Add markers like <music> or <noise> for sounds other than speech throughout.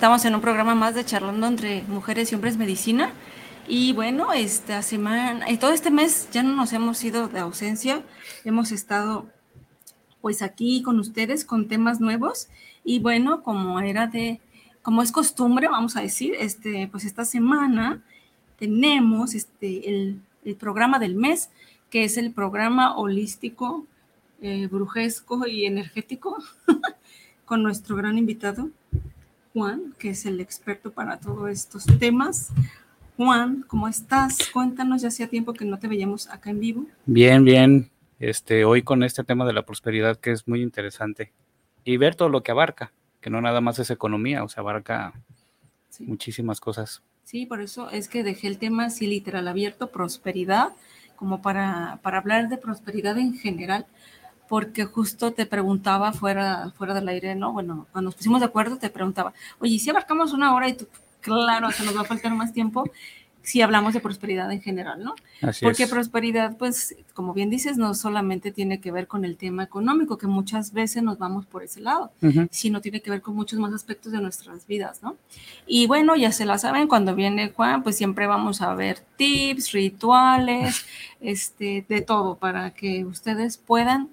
Estamos en un programa más de charlando entre mujeres y hombres medicina. Y bueno, esta semana, y todo este mes ya no nos hemos ido de ausencia. Hemos estado pues aquí con ustedes con temas nuevos. Y bueno, como era de, como es costumbre, vamos a decir, este, pues esta semana tenemos este, el, el programa del mes, que es el programa holístico, eh, brujesco y energético, <laughs> con nuestro gran invitado, Juan, que es el experto para todos estos temas. Juan, ¿cómo estás? Cuéntanos, ya hacía tiempo que no te veíamos acá en vivo. Bien, bien. Este, hoy con este tema de la prosperidad que es muy interesante. Y ver todo lo que abarca, que no nada más es economía, o sea, abarca Sí. muchísimas cosas. Sí, por eso es que dejé el tema así literal abierto, prosperidad, como para, para hablar de prosperidad en general, porque justo te preguntaba fuera, fuera del aire, ¿no? Bueno, cuando nos pusimos de acuerdo te preguntaba, oye, ¿y si abarcamos una hora y tú, claro, se nos va a faltar más tiempo, si hablamos de prosperidad en general, ¿no? Así Porque es. prosperidad, pues, como bien dices, no solamente tiene que ver con el tema económico, que muchas veces nos vamos por ese lado, sino tiene que ver con muchos más aspectos de nuestras vidas, ¿no? Y bueno, ya se la saben, cuando viene Juan, pues siempre vamos a ver tips, rituales, este, de todo, para que ustedes puedan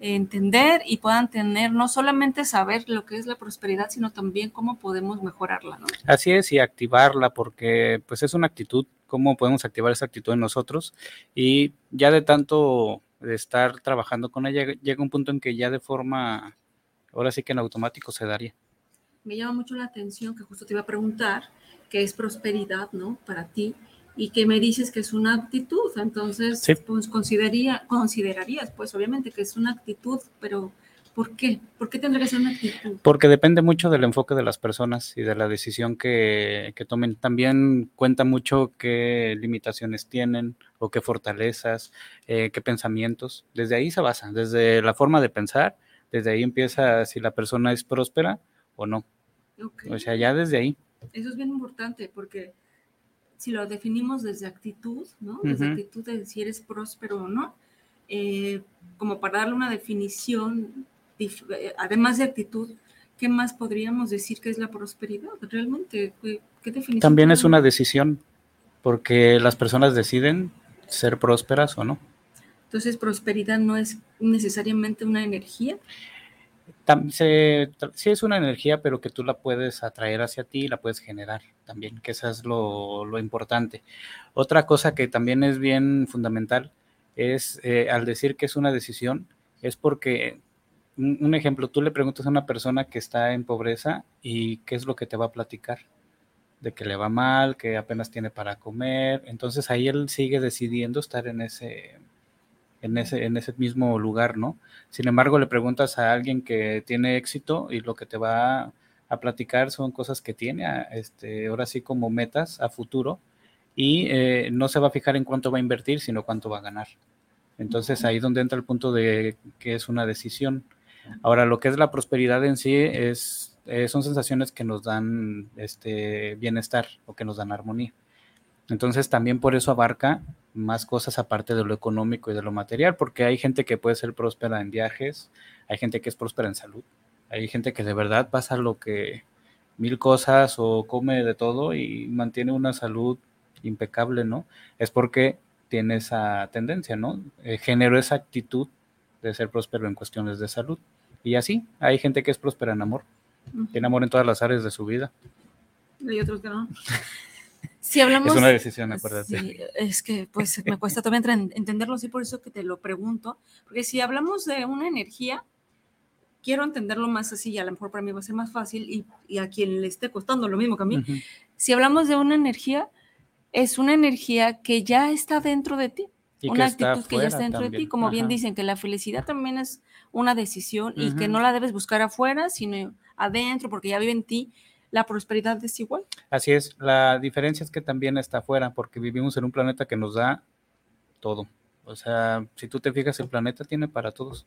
entender y puedan tener, no solamente saber lo que es la prosperidad, sino también cómo podemos mejorarla, ¿no? Así es, y activarla, porque pues es una actitud, cómo podemos activar esa actitud en nosotros. Y ya de tanto de estar trabajando con ella, llega un punto en que ya de forma, ahora sí que en automático se daría. me llama mucho la atención que justo te iba a preguntar qué es prosperidad, ¿no? Para ti y que me dices que es una actitud, entonces Sí. pues consideraría, considerarías pues obviamente que es una actitud, pero ¿por qué? ¿Por qué tendría que ser una actitud? Porque depende mucho del enfoque de las personas y de la decisión que, que tomen. También cuenta mucho qué limitaciones tienen o qué fortalezas, eh, qué pensamientos. Desde ahí se basa, desde la forma de pensar, desde ahí empieza si la persona es próspera o no. Ok. O sea, ya desde ahí. Eso es bien importante porque si lo definimos desde actitud, ¿no? Desde Ujú. actitud de si eres próspero o no, eh, como para darle una definición, eh, además de actitud, ¿qué más podríamos decir que es la prosperidad? Realmente, ¿qué, qué definición? También es una decisión, porque las personas deciden ser prósperas o no. Entonces, prosperidad no es necesariamente una energía. Se- sí es una energía, pero que tú la puedes atraer hacia ti la puedes generar también, que eso es lo, lo importante. Otra cosa que también es bien fundamental es, eh, al decir que es una decisión, es porque, un, un ejemplo, tú le preguntas a una persona que está en pobreza y qué es lo que te va a platicar, de que le va mal, que apenas tiene para comer, entonces ahí él sigue decidiendo estar en ese, en ese, en ese mismo lugar, ¿no? Sin embargo, le preguntas a alguien que tiene éxito y lo que te va a platicar son cosas que tiene, a- este, ahora sí como metas a futuro, y eh, no se va a fijar en cuánto va a invertir, sino cuánto va a ganar. Entonces ahí es donde entra el punto de que es una decisión. Ahora, lo que es la prosperidad en sí es, eh, son sensaciones que nos dan este, bienestar o que nos dan armonía. Entonces también por eso abarca más cosas aparte de lo económico y de lo material, porque hay gente que puede ser próspera en viajes, hay gente que es próspera en salud, hay gente que de verdad pasa lo que mil cosas o come de todo y mantiene una salud impecable, ¿no? Es porque tiene esa tendencia, ¿no? Eh, generó esa actitud de ser próspero en cuestiones de salud. Y así, hay gente que es próspera en amor, Ujú. tiene amor en todas las áreas de su vida. Y otros que no. <laughs> Si hablamos. Es una decisión, acuérdate. Sí, es que pues me cuesta también entenderlo, sí, por eso que te lo pregunto. Porque si hablamos de una energía, quiero entenderlo más así, y a lo mejor para mí va a ser más fácil y, a quien le esté costando lo mismo que a mí. Si hablamos de una energía, es una energía que ya está dentro de ti. una actitud que ya está dentro de ti, como bien dicen, que la felicidad también es una decisión y que no la debes buscar afuera, sino adentro, porque ya vive en ti. La prosperidad es igual. Así es, la diferencia es que también está afuera, porque vivimos en un planeta que nos da todo. O sea, si tú te fijas, el planeta tiene para todos.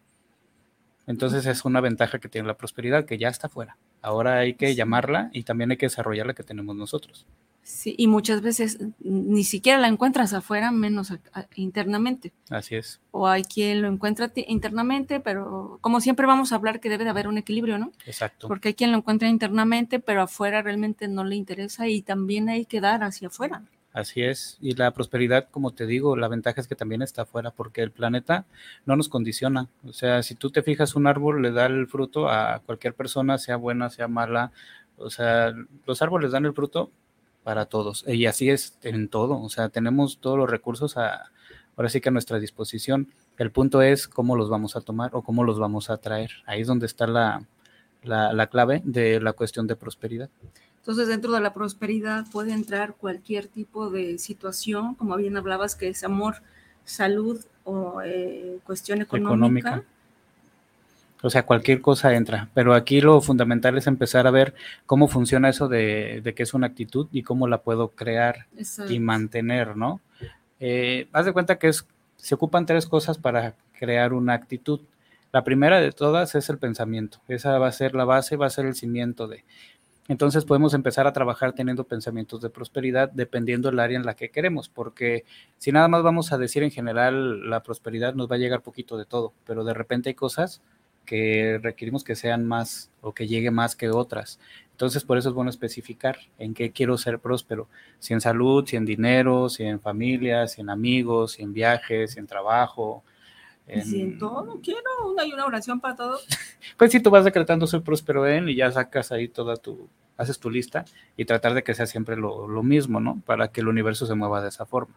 Entonces es una ventaja que tiene la prosperidad, que ya está afuera. Ahora hay que llamarla y también hay que desarrollar la que tenemos nosotros. Sí, y muchas veces ni siquiera la encuentras afuera, menos internamente. Así es. O hay quien lo encuentra internamente, pero como siempre vamos a hablar que debe de haber un equilibrio, ¿no? Exacto. Porque hay quien lo encuentra internamente, pero afuera realmente no le interesa y también hay que dar hacia afuera. Así es. Y la prosperidad, como te digo, la ventaja es que también está afuera, porque el planeta no nos condiciona. O sea, si tú te fijas, un árbol le da el fruto a cualquier persona, sea buena, sea mala. O sea, los árboles dan el fruto para todos. Y así es en todo. O sea, tenemos todos los recursos a, ahora sí que a nuestra disposición. El punto es cómo los vamos a tomar o cómo los vamos a traer. Ahí es donde está la, la clave de la cuestión de prosperidad. Entonces, dentro de la prosperidad puede entrar cualquier tipo de situación, como bien hablabas, que es amor, salud o eh, cuestión económica. O sea, cualquier cosa entra, pero aquí lo fundamental es empezar a ver cómo funciona eso de, de que es una actitud y cómo la puedo crear y mantener, ¿no? Eh, haz de cuenta que es, se ocupan tres cosas para crear una actitud. La primera de todas es el pensamiento. Esa va a ser la base, va a ser el cimiento de entonces podemos empezar a trabajar teniendo pensamientos de prosperidad dependiendo del área en la que queremos, porque si nada más vamos a decir en general la prosperidad nos va a llegar poquito de todo, pero de repente hay cosas que requerimos que sean más o que llegue más que otras. Entonces por eso es bueno especificar en qué quiero ser próspero, si en salud, si en dinero, si en familia, si en amigos, si en viajes, si en trabajo, si en todo quiero, hay una oración para todo. <laughs> Pues si tú vas decretando soy próspero en y ya sacas ahí toda tu, haces tu lista y tratar de que sea siempre lo, lo, mismo, ¿no? Para que el universo se mueva de esa forma.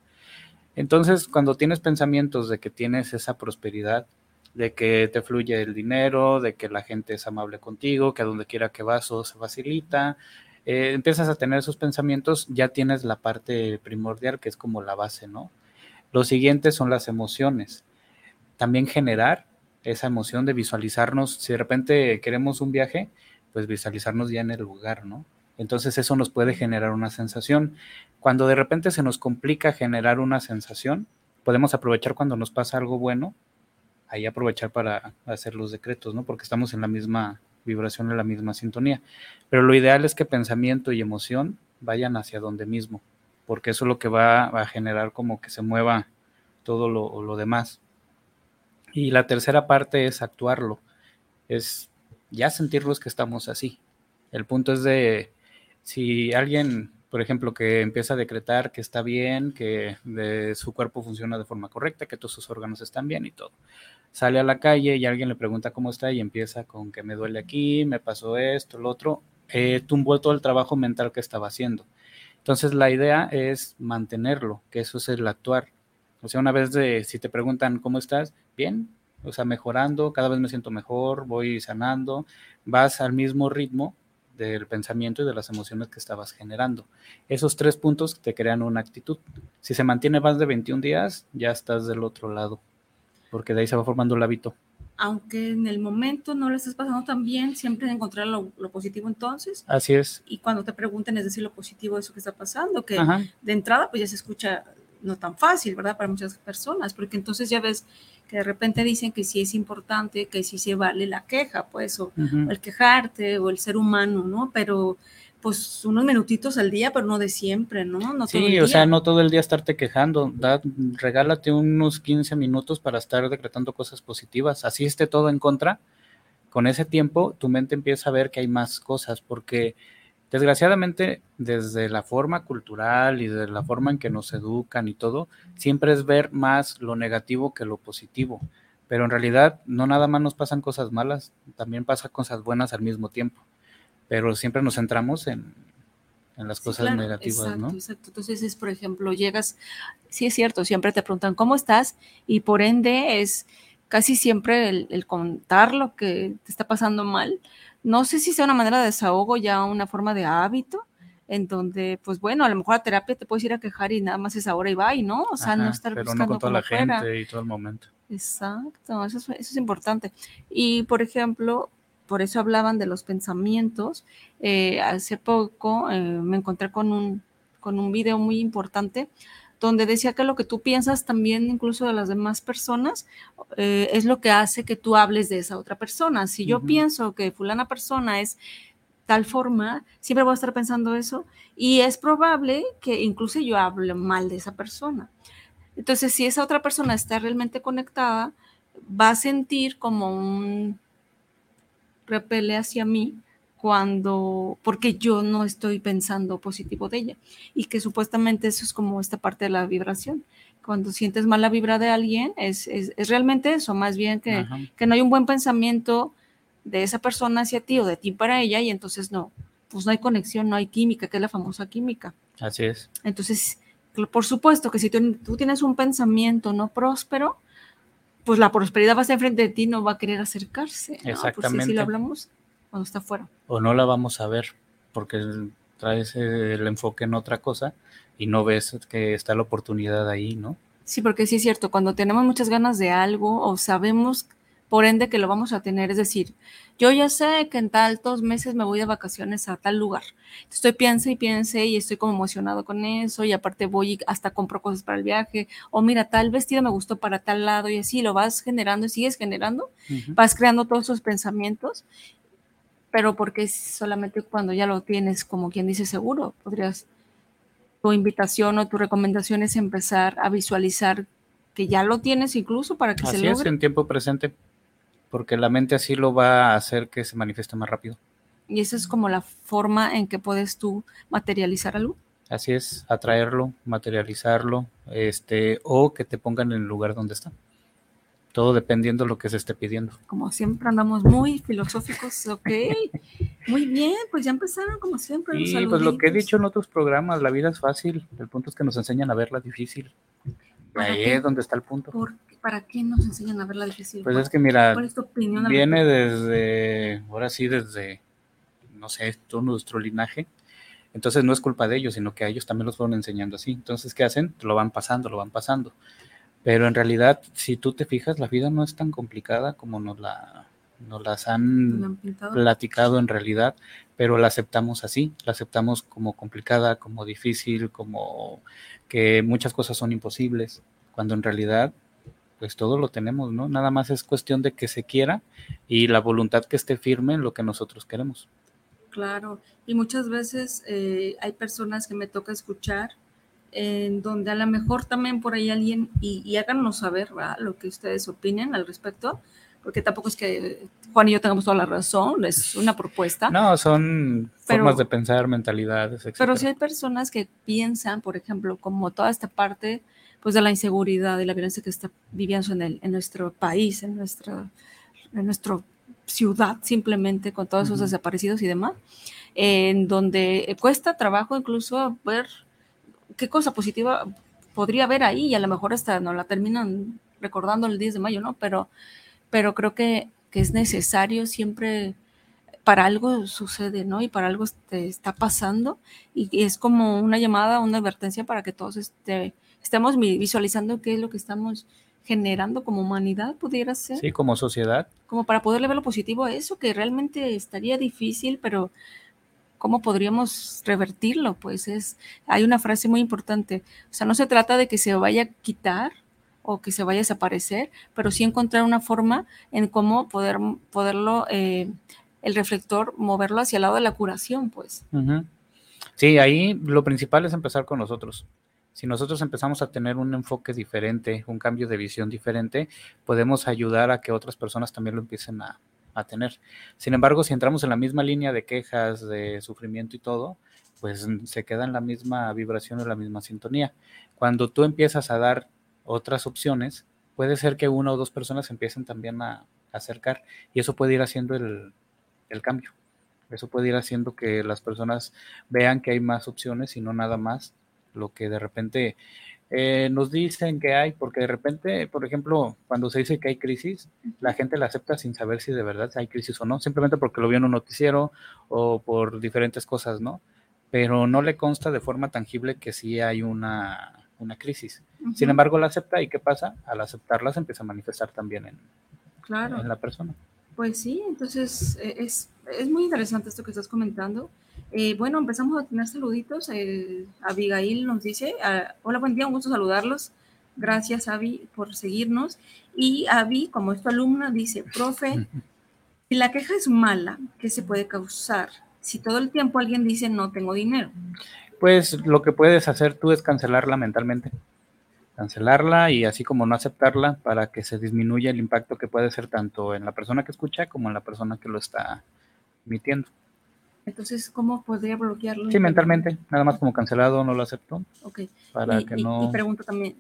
Entonces, cuando tienes pensamientos de que tienes esa prosperidad, de que te fluye el dinero, de que la gente es amable contigo, que a donde quiera que vas todo se facilita, eh, empiezas a tener esos pensamientos, ya tienes la parte primordial que es como la base, ¿no? Lo siguiente son las emociones también generar esa emoción de visualizarnos, si de repente queremos un viaje, pues visualizarnos ya en el lugar, ¿no? Entonces eso nos puede generar una sensación. Cuando de repente se nos complica generar una sensación, podemos aprovechar cuando nos pasa algo bueno, ahí aprovechar para hacer los decretos, ¿no? Porque estamos en la misma vibración, en la misma sintonía. Pero lo ideal es que pensamiento y emoción vayan hacia donde mismo, porque eso es lo que va a generar como que se mueva todo lo, demás. Y la tercera parte es actuarlo, es ya sentirlos que estamos así. El punto es de si alguien, por ejemplo, que empieza a decretar que está bien, que su cuerpo funciona de forma correcta, que todos sus órganos están bien y todo. Sale a la calle y alguien le pregunta cómo está y empieza con que me duele aquí, me pasó esto, lo otro, eh, tumbó todo el trabajo mental que estaba haciendo. Entonces la idea es mantenerlo, que eso es el actuar. O sea, una vez de, si te preguntan cómo estás, bien, o sea, mejorando, cada vez me siento mejor, voy sanando, vas al mismo ritmo del pensamiento y de las emociones que estabas generando. Esos tres puntos te crean una actitud. Si se mantiene más de 21 días, ya estás del otro lado, porque de ahí se va formando el hábito. Aunque en el momento no lo estés pasando tan bien, siempre encontrar lo, lo, positivo entonces. Así es. Y cuando te pregunten, es decir, lo positivo de eso que está pasando, que de entrada pues ya se escucha no tan fácil, ¿verdad? Para muchas personas, porque entonces ya ves que de repente dicen que sí es importante, que sí se vale la queja, pues, o, el quejarte, o el ser humano, ¿no? Pero pues unos minutitos al día, pero no de siempre, ¿no? no sí, o sea, no todo el día estarte quejando, da, regálate unos 15 minutos para estar decretando cosas positivas, así esté todo en contra, con ese tiempo tu mente empieza a ver que hay más cosas, porque Desgraciadamente, desde la forma cultural y de la forma en que nos educan y todo, siempre es ver más lo negativo que lo positivo. Pero en realidad no nada más nos pasan cosas malas, también pasan cosas buenas al mismo tiempo. Pero siempre nos centramos en, las cosas negativas, ¿no? Exacto. Entonces es, por ejemplo, llegas, sí es cierto, siempre te preguntan cómo estás y por ende es casi siempre el, contar lo que te está pasando mal, no sé si sea una manera de desahogo, ya una forma de hábito, en donde, pues bueno, a lo mejor la terapia te puedes ir a quejar y nada más es ahora y va y no, o sea, no estar pero buscando no con toda la gente y todo el momento. Exacto, eso es, eso es importante. Y, por ejemplo, por eso hablaban de los pensamientos. Eh, hace poco eh, me encontré con un, con un video muy importante donde decía que lo que tú piensas también incluso de las demás personas eh, es lo que hace que tú hables de esa otra persona. Si yo pienso que fulana persona es tal forma, siempre voy a estar pensando eso y es probable que incluso yo hable mal de esa persona. Entonces, si esa otra persona está realmente conectada, va a sentir como un repele hacia mí cuando, porque yo no estoy pensando positivo de ella. Y que supuestamente eso es como esta parte de la vibración. Cuando sientes mala vibra de alguien, es, es, realmente eso, más bien que, que, no hay un buen pensamiento de esa persona hacia ti o de ti para ella, y entonces no, pues no hay conexión, no hay química, que es la famosa química. Así es. Entonces, por supuesto que si tú, tú tienes un pensamiento no próspero, pues la prosperidad va a estar enfrente de ti, no va a querer acercarse. Exactamente. Pues si, lo hablamos cuando está afuera. O no la vamos a ver porque traes el enfoque en otra cosa y no ves que está la oportunidad ahí, ¿no? Sí, porque sí es cierto, cuando tenemos muchas ganas de algo o sabemos por ende que lo vamos a tener. Es decir, yo ya sé que en tantos meses me voy de vacaciones a tal lugar. Estoy piense y piense y estoy como emocionado con eso y aparte voy y hasta compro cosas para el viaje. O mira, tal vestido me gustó para tal lado y así lo vas generando y sigues generando. Vas creando todos esos pensamientos, pero porque solamente cuando ya lo tienes, como quien dice, seguro, podrías, tu invitación o tu recomendación es empezar a visualizar que ya lo tienes incluso para que se logre. es, en tiempo presente porque la mente así lo va a hacer que se manifieste más rápido. Y esa es como la forma en que puedes tú materializar algo. Así es, atraerlo, materializarlo, este, o que te pongan en el lugar donde está. Todo dependiendo de lo que se esté pidiendo. Como siempre andamos muy filosóficos, ok. Muy bien, pues ya empezaron como siempre. Y pues lo que he dicho en otros programas, la vida es fácil, el punto es que nos enseñan a verla difícil. Ahí es donde está el punto. ¿Para qué nos enseñan a ver la difícil? Pues es que mira, viene desde, ahora sí, desde, no sé, todo nuestro linaje. Entonces no es culpa de ellos, sino que a ellos también los fueron enseñando así. Entonces, ¿qué hacen? Lo van pasando, lo van pasando. Pero en realidad, si tú te fijas, la vida no es tan complicada como nos la nos las han platicado en realidad, pero la aceptamos así, la aceptamos como complicada, como difícil, como que muchas cosas son imposibles, cuando en realidad pues todo lo tenemos, ¿no? Nada más es cuestión de que se quiera y la voluntad que esté firme en lo que nosotros queremos. Claro, y muchas veces eh, hay personas que me toca escuchar en donde a lo mejor también por ahí alguien, y, háganos saber lo que ustedes opinen al respecto, porque tampoco es que Juan y yo tengamos toda la razón, es una propuesta. No, son formas de pensar, mentalidades, etc. Pero si hay personas que piensan, por ejemplo, como toda esta parte pues de la inseguridad y la violencia que está viviendo en, el, en nuestro país, en nuestra, en nuestra ciudad, simplemente con todos esos desaparecidos y demás, en donde cuesta trabajo incluso ver qué cosa positiva podría haber ahí y a lo mejor hasta no la terminan recordando el 10 de mayo, ¿no? Pero, pero creo que, que es necesario siempre para algo sucede, ¿no? Y para algo te está pasando y, es como una llamada, una advertencia para que todos este, estamos visualizando qué es lo que estamos generando como humanidad, pudiera ser. Sí, como sociedad. Como para poderle ver lo positivo a eso, que realmente estaría difícil, pero ¿cómo podríamos revertirlo? Pues es, hay una frase muy importante, o sea, no se trata de que se vaya a quitar o que se vaya a desaparecer, pero sí encontrar una forma en cómo poder, poderlo, eh, el reflector, moverlo hacia el lado de la curación, pues. Sí, ahí lo principal es empezar con nosotros. Si nosotros empezamos a tener un enfoque diferente, un cambio de visión diferente, podemos ayudar a que otras personas también lo empiecen a, tener. Sin embargo, si entramos en la misma línea de quejas, de sufrimiento y todo, pues se queda en la misma vibración o la misma sintonía. Cuando tú empiezas a dar otras opciones, puede ser que una o dos personas empiecen también a, acercar y eso puede ir haciendo el, el, cambio. Eso puede ir haciendo que las personas vean que hay más opciones y no nada más lo que de repente eh, nos dicen que hay, porque de repente, por ejemplo, cuando se dice que hay crisis, la gente la acepta sin saber si de verdad hay crisis o no, simplemente porque lo vio en un noticiero o por diferentes cosas, ¿no? Pero no le consta de forma tangible que sí hay una, una crisis. Sin embargo, la acepta y ¿qué pasa? Al aceptarla se empieza a manifestar también en, claro. en la persona. Pues sí, entonces eh, es, es muy interesante esto que estás comentando. Eh, bueno, empezamos a tener saluditos. Eh, Abigail nos dice, ah, hola, buen día, un gusto saludarlos. Gracias, Avi, por seguirnos. Y Avi, como es tu alumna, dice, profe, <laughs> si la queja es mala, ¿qué se puede causar? Si todo el tiempo alguien dice no tengo dinero. Pues lo que puedes hacer tú es cancelarla mentalmente. Cancelarla y así como no aceptarla para que se disminuya el impacto que puede ser tanto en la persona que escucha como en la persona que lo está emitiendo. Entonces, ¿cómo podría bloquearlo? Sí, mentalmente, nada más como cancelado, no lo acepto. Ok. Para y, que y- no. y pregunto también,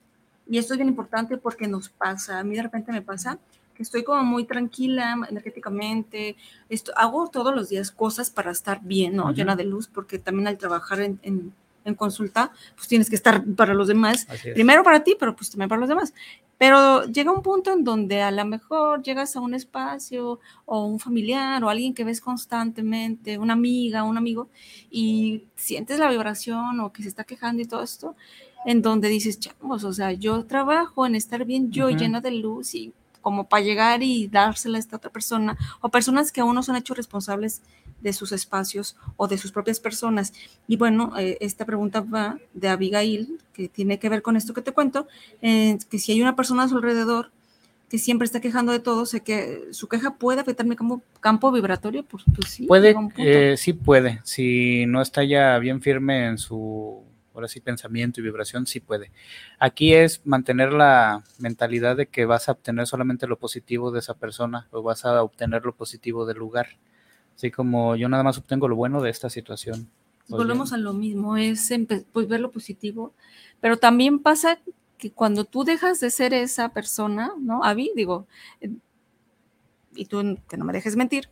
y esto es bien importante porque nos pasa, a mí de repente me pasa que estoy como muy tranquila energéticamente, esto, hago todos los días cosas para estar bien, ¿no? Ujú. Llena de luz, porque también al trabajar en, en- en consulta, pues tienes que estar para los demás, primero para ti, pero pues también para los demás. Pero llega un punto en donde a lo mejor llegas a un espacio o un familiar o alguien que ves constantemente, una amiga, un amigo, y sientes la vibración o que se está quejando y todo esto, en donde dices, chavos, o sea, yo trabajo en estar bien yo Ujú. llena de luz y como para llegar y dársela a esta otra persona, o personas que aún no son hechos responsables de sus espacios o de sus propias personas. Y bueno, eh, esta pregunta va de Abigail, que tiene que ver con esto que te cuento, eh, que si hay una persona a su alrededor que siempre está quejando de todo, sé que su queja puede afectar mi campo, campo vibratorio, pues, pues sí. Puede, eh, sí puede. Si no está ya bien firme en su, ahora sí, pensamiento y vibración, sí puede. Aquí es mantener la mentalidad de que vas a obtener solamente lo positivo de esa persona o vas a obtener lo positivo del lugar. Así como yo nada más obtengo lo bueno de esta situación. Pues volvemos a lo mismo, es pues ver lo positivo, pero también pasa que cuando tú dejas de ser esa persona, ¿no? Avi, digo, eh, y tú que no me dejes mentir,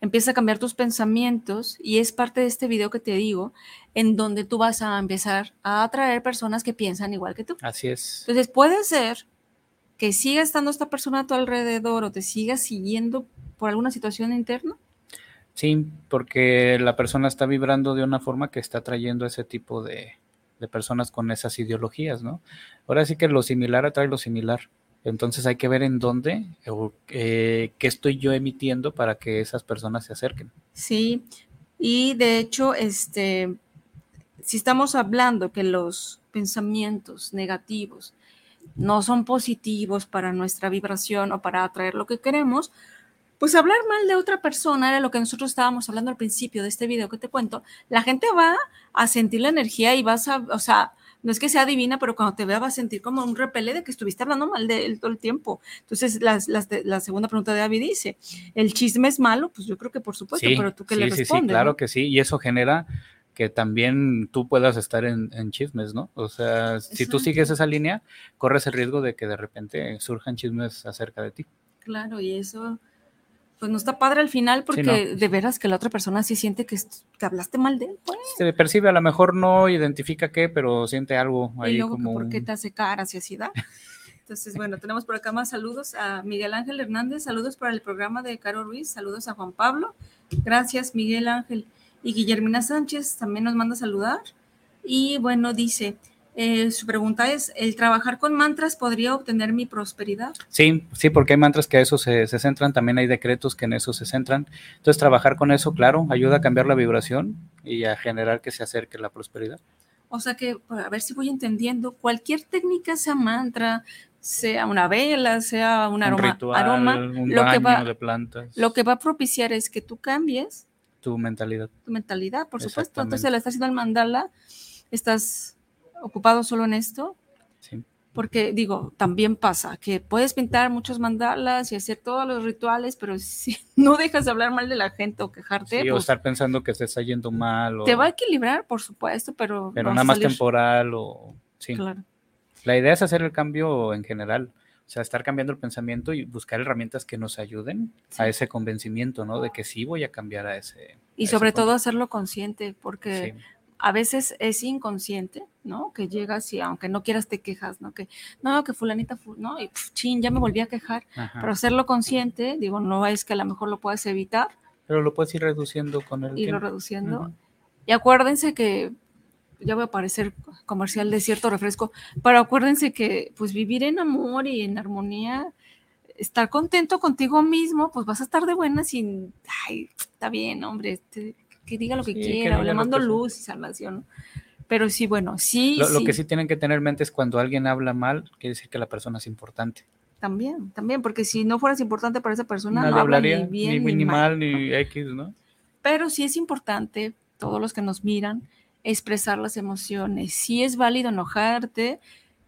empieza a cambiar tus pensamientos y es parte de este video que te digo, en donde tú vas a empezar a atraer personas que piensan igual que tú. Así es. Entonces puede ser que siga estando esta persona a tu alrededor o te siga siguiendo por alguna situación interna. Sí, porque la persona está vibrando de una forma que está trayendo ese tipo de, de personas con esas ideologías, ¿no? Ahora sí que lo similar atrae lo similar. Entonces hay que ver en dónde eh, qué estoy yo emitiendo para que esas personas se acerquen. Sí, y de hecho, este, si estamos hablando que los pensamientos negativos no son positivos para nuestra vibración o para atraer lo que queremos, pues hablar mal de otra persona era lo que nosotros estábamos hablando al principio de este video que te cuento. La gente va a sentir la energía y vas a, o sea, no es que sea divina, pero cuando te vea va a sentir como un repele de que estuviste hablando mal de él todo el tiempo. Entonces, las- las de- la segunda pregunta de David dice, ¿el chisme es malo? Pues yo creo que por supuesto, sí, pero tú qué sí, le sí, respondes. sí, claro ¿no? que sí. Y eso genera que también tú puedas estar en, en chismes, ¿no? O sea, si tú Exacto. sigues esa línea, corres el riesgo de que de repente surjan chismes acerca de ti. Claro, y eso, pues no está padre al final porque no. de veras que la otra persona sí siente que, que hablaste mal de él, pues. Se percibe, a lo mejor no identifica qué, pero siente algo y ahí luego que como por qué te hace caras y así da. <laughs> Entonces, bueno, tenemos por acá más saludos a Miguel Ángel Hernández, saludos para el programa de Caro Ruiz, saludos a Juan Pablo, gracias Miguel Ángel. Y Guillermina Sánchez también nos manda a saludar. Y bueno, dice, eh, su pregunta es, ¿el trabajar con mantras podría obtener mi prosperidad? Sí, sí, porque hay mantras que a eso se, se centran, también hay decretos que en eso se centran. Entonces, trabajar con eso, claro, ayuda a cambiar la vibración y a generar que se acerque la prosperidad. O sea que, a ver si voy entendiendo, cualquier técnica, sea mantra, sea una vela, sea un Un aroma, ritual, aroma un lo, que va, de plantas, lo que va a propiciar es que tú cambies tu mentalidad. tu mentalidad, por supuesto. Entonces, le estás haciendo el mandala, estás ocupado solo en esto, Sí. porque digo, también pasa que puedes pintar muchos mandalas y hacer todos los rituales, pero si <laughs> no dejas de hablar mal de la gente o quejarte, Sí, o pues, estar pensando que te está yendo mal, o, te va a equilibrar, por supuesto, pero, pero nada más temporal o... Sí. Claro. La idea es hacer el cambio en general, o sea, estar cambiando el pensamiento y buscar herramientas que nos ayuden Sí. a ese convencimiento, ¿no? De que sí voy a cambiar a ese... Y a sobre ese todo hacerlo consciente, porque Sí. A veces es inconsciente, ¿no? Que llegas y aunque no quieras te quejas, ¿no? Que no, que fulanita, ¿no? Y chin, ya me volví a quejar. Pero hacerlo consciente, digo, no es que a lo mejor lo puedas evitar. Pero lo puedes ir reduciendo con el Irlo reduciendo. Y acuérdense que ya voy a parecer comercial de cierto refresco, pero acuérdense que pues vivir en amor y en armonía, estar contento contigo mismo, pues vas a estar de buenas y, ay, está bien, hombre, este, que diga lo que quiera, o le mando luz y salvación. Pero sí, bueno, sí lo, lo, que sí tienen que tener en mente es cuando alguien habla mal, quiere decir que la persona es importante. También, también, porque si no fueras importante para esa persona, no hablaría ni bien ni, mal, ni X, ¿no? Pero sí es importante, todos los que nos miran, expresar las emociones. Sí es válido enojarte,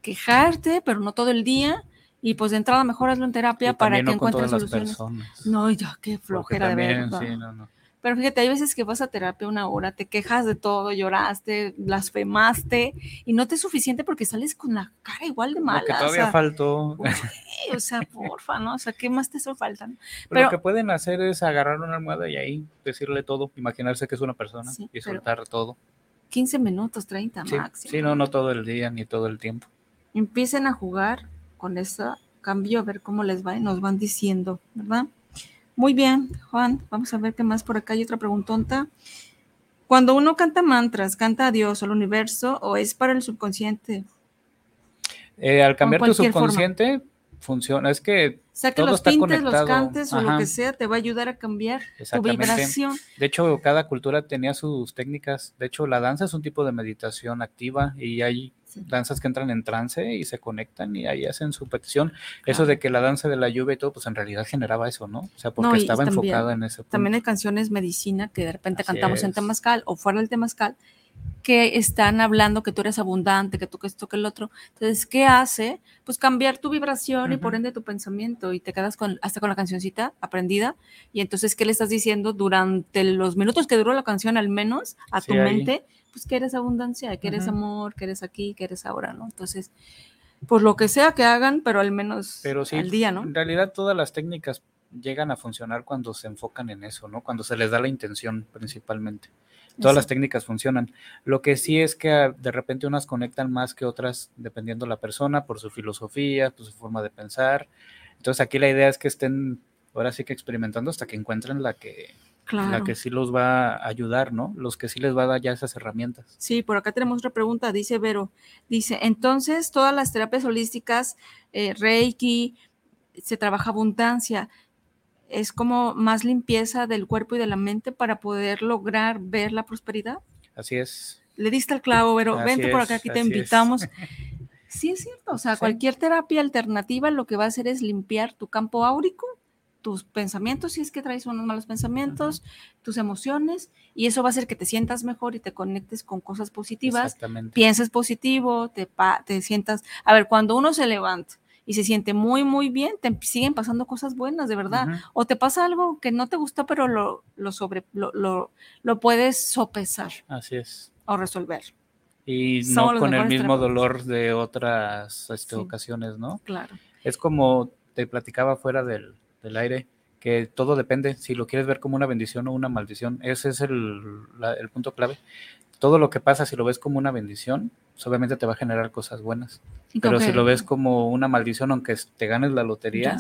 quejarte, pero no todo el día. Y pues de entrada mejor hazlo en terapia para que encuentres soluciones. No, ya, qué flojera de verdad. Sí, no, no. Pero fíjate, hay veces que vas a terapia una hora, te quejas de todo, lloraste, blasfemaste y no te es suficiente porque sales con la cara igual de mala. que todavía faltó. o sea, porfa, ¿no? O sea, ¿qué más te eso faltan? Pero, lo que pueden hacer es agarrar una almohada y ahí decirle todo, imaginarse que es una persona y soltar todo. 15 minutos, 30 máximo. Sí, no, no todo el día ni todo el tiempo. Empiecen a jugar con ese cambio, a ver cómo les va y nos van diciendo, ¿verdad? Muy bien, Juan, vamos a ver qué más por acá. Hay otra preguntonta. Cuando uno canta mantras, ¿canta a Dios o al universo o es para el subconsciente? Eh, al cambiar tu subconsciente, funciona. Es que. O sea, que los pintes, los cantes o lo que sea, te va a ayudar a cambiar tu vibración. De hecho, cada cultura tenía sus técnicas. De hecho, la danza es un tipo de meditación activa y hay danzas que entran en trance y se conectan y ahí hacen su petición. Eso de que la danza de la lluvia y todo, pues en realidad generaba eso, ¿no? O sea, porque estaba enfocada en ese punto. También hay canciones medicina que de repente cantamos en Temazcal o fuera del Temazcal que están hablando que tú eres abundante, que tú que esto, que el otro. Entonces, ¿qué hace? Pues cambiar tu vibración y por ende tu pensamiento y te quedas con, hasta con la cancioncita aprendida. Y entonces, ¿qué le estás diciendo durante los minutos que duró la canción al menos a tu mente? Pues que eres abundancia, que eres amor, que eres aquí, que eres ahora, ¿no? Entonces, pues lo que sea que hagan, pero al menos pero sí, al día, ¿no? En realidad todas las técnicas llegan a funcionar cuando se enfocan en eso, ¿no? Cuando se les da la intención principalmente. Todas las técnicas funcionan. Lo que sí es que ah, de repente unas conectan más que otras dependiendo la persona, por su filosofía, por su forma de pensar. Entonces aquí la idea es que estén ahora sí que experimentando hasta que encuentren la que, la que sí los va a ayudar, ¿no? Los que sí les va a dar ya esas herramientas. Sí, por acá tenemos otra pregunta, dice Vero. Dice, entonces todas las terapias holísticas, eh, Reiki, se trabaja abundancia es como más limpieza del cuerpo y de la mente para poder lograr ver la prosperidad. Así es. Le diste el clavo, pero vente por acá, aquí te invitamos. <laughs> Sí, es cierto, o sea, cualquier terapia alternativa lo que va a hacer es limpiar tu campo áurico, tus pensamientos, si es que traes unos malos pensamientos, tus emociones, y eso va a hacer que te sientas mejor y te conectes con cosas positivas, pienses positivo, te, te sientas, a ver, cuando uno se levanta y se siente muy, muy bien, te siguen pasando cosas buenas, de verdad. O te pasa algo que no te gusta, pero lo, lo sobre, lo, lo, puedes sopesar. Así es. O resolver. Y no con el mismo dolor de otras este, ocasiones, ¿no? Claro. Es como te platicaba fuera del, del aire, que todo depende, si lo quieres ver como una bendición o una maldición, ese es el, el punto clave todo lo que pasa, si lo ves como una bendición, pues, obviamente te va a generar cosas buenas. Pero si lo ves como una maldición, aunque te ganes la lotería,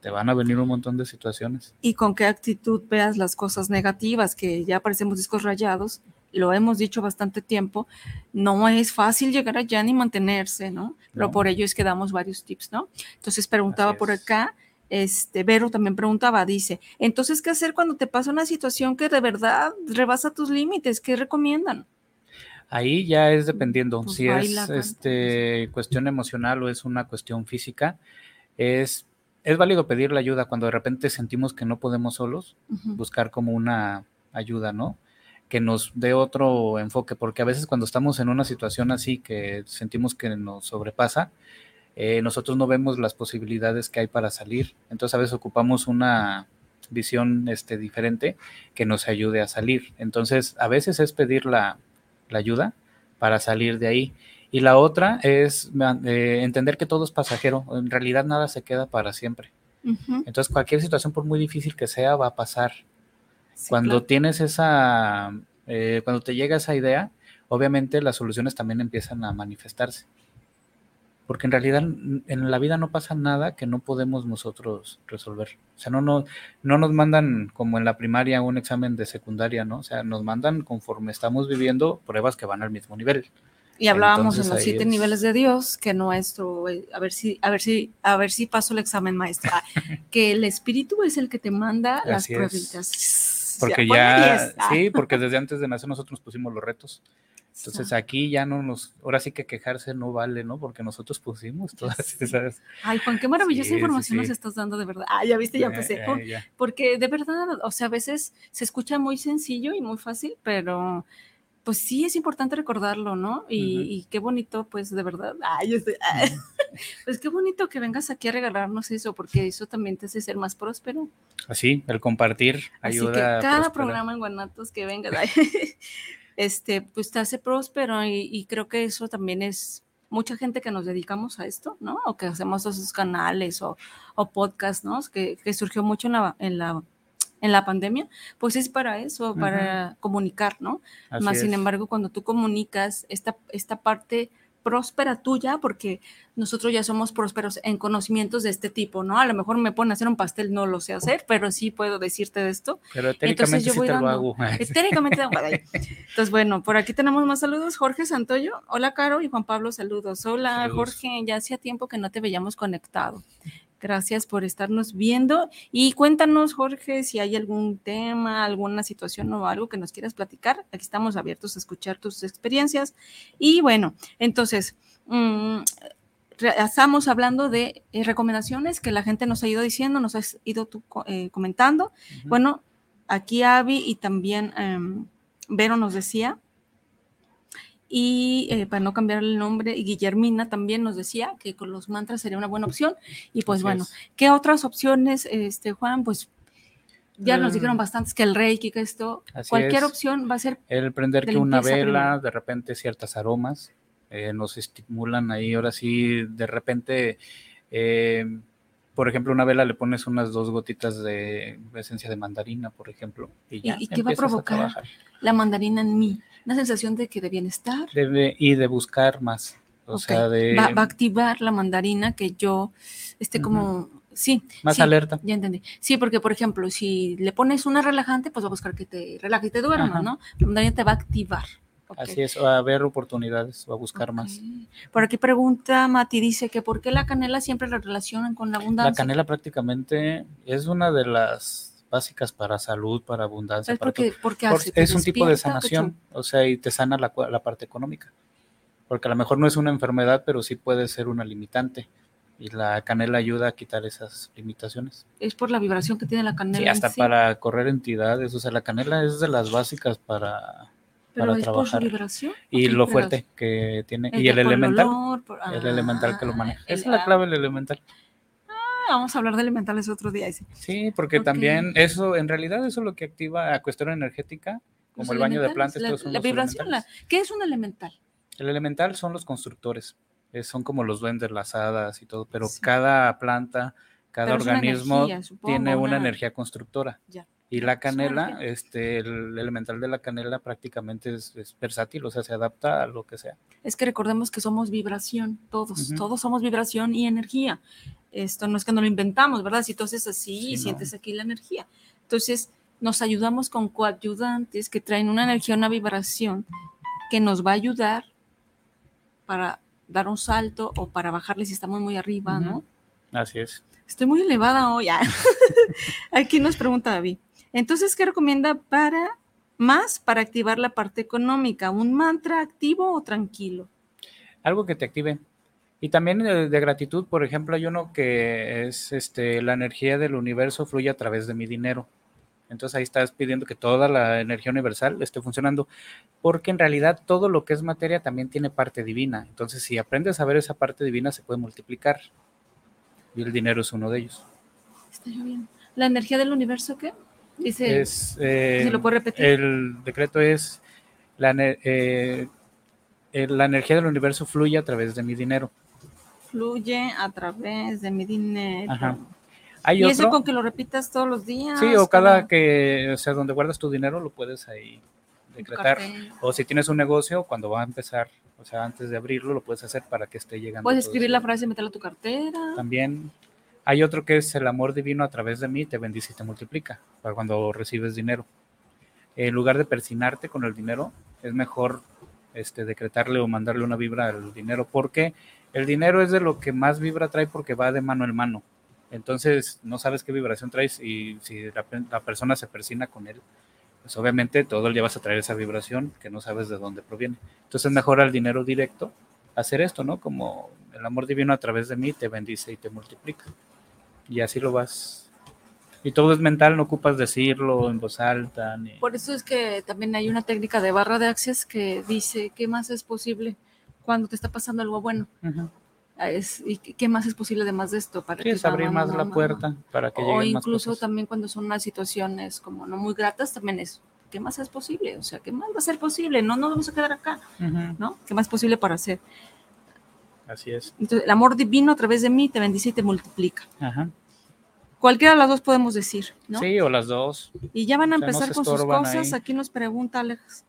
te van a venir un montón de situaciones. Y con qué actitud veas las cosas negativas, que ya parecemos discos rayados, lo hemos dicho bastante tiempo, no es fácil llegar allá ni mantenerse, ¿no? Pero por ello es que damos varios tips, ¿no? Entonces preguntaba por acá, este, Vero también preguntaba, dice, entonces, ¿qué hacer cuando te pasa una situación que de verdad rebasa tus límites? ¿Qué recomiendan? Ahí ya es dependiendo pues si es este, cuestión emocional o es una cuestión física. Es, es válido pedir la ayuda cuando de repente sentimos que no podemos solos, buscar como una ayuda, ¿no? Que nos dé otro enfoque, porque a veces cuando estamos en una situación así que sentimos que nos sobrepasa, eh, nosotros no vemos las posibilidades que hay para salir. Entonces a veces ocupamos una visión este, diferente que nos ayude a salir. Entonces a veces es pedir la, la ayuda para salir de ahí. Y la otra es eh, entender que todo es pasajero, en realidad nada se queda para siempre. Entonces cualquier situación, por muy difícil que sea, va a pasar. cuando tienes esa, eh, cuando te llega esa idea, obviamente las soluciones también empiezan a manifestarse. Porque en realidad en la vida no pasa nada que no podemos nosotros resolver. O sea, no, no, no nos mandan como en la primaria un examen de secundaria, ¿no? O sea, nos mandan conforme estamos viviendo pruebas que van al mismo nivel. Y hablábamos en los siete niveles de Dios, que nuestro, eh, a ver si, a ver si, a ver si paso el examen maestra, <laughs> que el espíritu es el que te manda las pruebas. Porque ya, sí, porque desde antes de nacer nosotros nos pusimos los retos. Entonces aquí ya no nos, ahora sí que quejarse no vale, ¿no? Porque nosotros pusimos todas esas. Ay, Juan, qué maravillosa información nos estás dando, de verdad. Ah, ya viste, ya, empecé. Porque de verdad, o sea, a veces se escucha muy sencillo y muy fácil, pero pues sí es importante recordarlo, ¿no? Y, qué bonito, pues de verdad, ay, estoy, <laughs> pues qué bonito que vengas aquí a regalarnos eso, porque eso también te hace ser más próspero. Así, el compartir ayuda. Así que cada programa en Guanatos que vengas, <laughs> este, pues te hace próspero y, creo que eso también es mucha gente que nos dedicamos a esto, ¿no? O que hacemos esos canales o, o podcasts, ¿no? Que, que surgió mucho en la, en la en la pandemia, pues es para eso, para comunicar, ¿no? Más sin embargo, cuando tú comunicas esta, esta parte próspera tuya, porque nosotros ya somos prósperos en conocimientos de este tipo, ¿no? A lo mejor me ponen a hacer un pastel, no lo sé hacer, pero sí puedo decirte de esto. Pero Entonces yo voy dando, lo hago. <laughs> Entonces, bueno, por aquí tenemos más saludos. Jorge Santoyo, hola Caro y Juan Pablo, saludos. Hola Jorge, ya hacía tiempo que no te veíamos conectado. Gracias por estarnos viendo y cuéntanos, Jorge, si hay algún tema, alguna situación o algo que nos quieras platicar. Aquí estamos abiertos a escuchar tus experiencias. Y bueno, entonces, mm, estamos hablando de eh, recomendaciones que la gente nos ha ido diciendo, nos ha ido eh, comentando. Bueno, aquí Avi y también em, Vero nos decía y eh, para no cambiar el nombre, Guillermina también nos decía que con los mantras sería una buena opción. Y pues bueno, ¿qué otras opciones, este Juan? Pues ya nos dijeron mm. bastantes que el reiki, que esto, cualquier opción va a ser. El prender que una vela, de repente ciertas aromas, eh, nos estimulan ahí, ahora sí, de repente. Eh, por ejemplo, una vela le pones unas dos gotitas de esencia de mandarina, por ejemplo. ¿Y, ¿Y qué va a provocar la mandarina en mí? Una sensación de que de bienestar. y de buscar más. O sea, de... Va, a activar la mandarina que yo esté como... Sí. Más alerta. Ya entendí. Sí, porque, por ejemplo, si le pones una relajante, pues va a buscar que te relaje y te duerma, ¿no? La mandarina te va a activar. Así es, va a ver oportunidades, va a buscar más. Por aquí pregunta Mati, dice que ¿por qué la canela siempre la relacionan con la abundancia? La canela prácticamente es una de las básicas para salud, para abundancia. porque, es un tipo de sanación, o sea, y te sana la, la, parte económica. Porque a lo mejor no es una enfermedad, pero sí puede ser una limitante. Y la canela ayuda a quitar esas limitaciones. Es por la vibración que tiene la canela. Sí, hasta para correr entidades. O sea, la canela es de las básicas para, para trabajar. vibración? Y lo fuerte que tiene. y el elemental. el elemental que lo maneja. Ah, es la clave el elemental vamos a hablar de elementales otro día. Sí, porque también eso, en realidad eso es lo que activa la cuestión energética, como el baño de plantas. La, vibración, ¿qué es un elemental? El elemental son los constructores, son como los duendes, las hadas y todo, pero cada planta, cada organismo tiene una, energía constructora. Y la canela, este, el elemental de la canela prácticamente es, versátil, o sea, se adapta a lo que sea. Es que recordemos que somos vibración, todos, todos somos vibración y energía. Esto no es que no lo inventamos, ¿verdad? Si tú haces así y sientes aquí la energía. Entonces, nos ayudamos con coayudantes que traen una energía, una vibración que nos va a ayudar para dar un salto o para bajarle si estamos muy arriba, ¿no? Así es. Estoy muy elevada hoy. Ah. <laughs> Aquí nos pregunta David. Entonces, ¿qué recomienda para más para activar la parte económica? ¿Un mantra activo o tranquilo? Algo que te active. Y también de, gratitud, por ejemplo, hay uno que es este, la energía del universo fluye a través de mi dinero. Entonces ahí estás pidiendo que toda la energía universal esté funcionando, porque en realidad todo lo que es materia también tiene parte divina. Entonces si aprendes a ver esa parte divina se puede multiplicar. Y el dinero es uno de ellos. Está bien. ¿La energía del universo qué? Dice, es, eh, lo puedo repetir? El decreto es la, eh, la energía del universo fluye a través de mi dinero fluye a través de mi dinero. ¿Y eso con que lo repitas todos los días? Sí, o cada que, o sea, donde guardas tu dinero lo puedes ahí decretar. O si tienes un negocio, cuando va a empezar, o sea, antes de abrirlo, lo puedes hacer para que esté llegando. Puedes escribir la frase y meterla a tu cartera. También hay otro que es el amor divino a través de mí, te bendice y te multiplica, para cuando recibes dinero. En lugar de persinarte con el dinero, es mejor este, decretarle o mandarle una vibra al dinero, porque el dinero es de lo que más vibra trae porque va de mano en mano. Entonces, no sabes qué vibración traes y si la, pe- la persona se persina con él, pues obviamente todo día vas a traer esa vibración que no sabes de dónde proviene. Entonces, mejor al dinero directo hacer esto, ¿no? Como el amor divino a través de mí te bendice y te multiplica. Y así lo vas. Y todo es mental, no ocupas decirlo en voz alta. Por eso es que también hay una técnica de barra de access que dice qué más es posible cuando te está pasando algo bueno. Ujú. Ah, es- ¿Y qué más es posible además de esto? Para Sí, es abrir más la puerta para que O lleguen más incluso cosas. también cuando son unas situaciones como no muy gratas, también es, ¿qué más es posible? O sea, ¿qué más va a ser posible? No nos vamos a quedar acá, Ujú, ¿no? ¿Qué más es posible para hacer? Así es. Entonces, el amor divino a través de mí te bendice y te multiplica. Ajá. Cualquiera de las dos podemos decir, ¿no? Sí, o las dos. Y ya van a O sea, no empezar con sus cosas. ahí. Aquí nos pregunta Alex,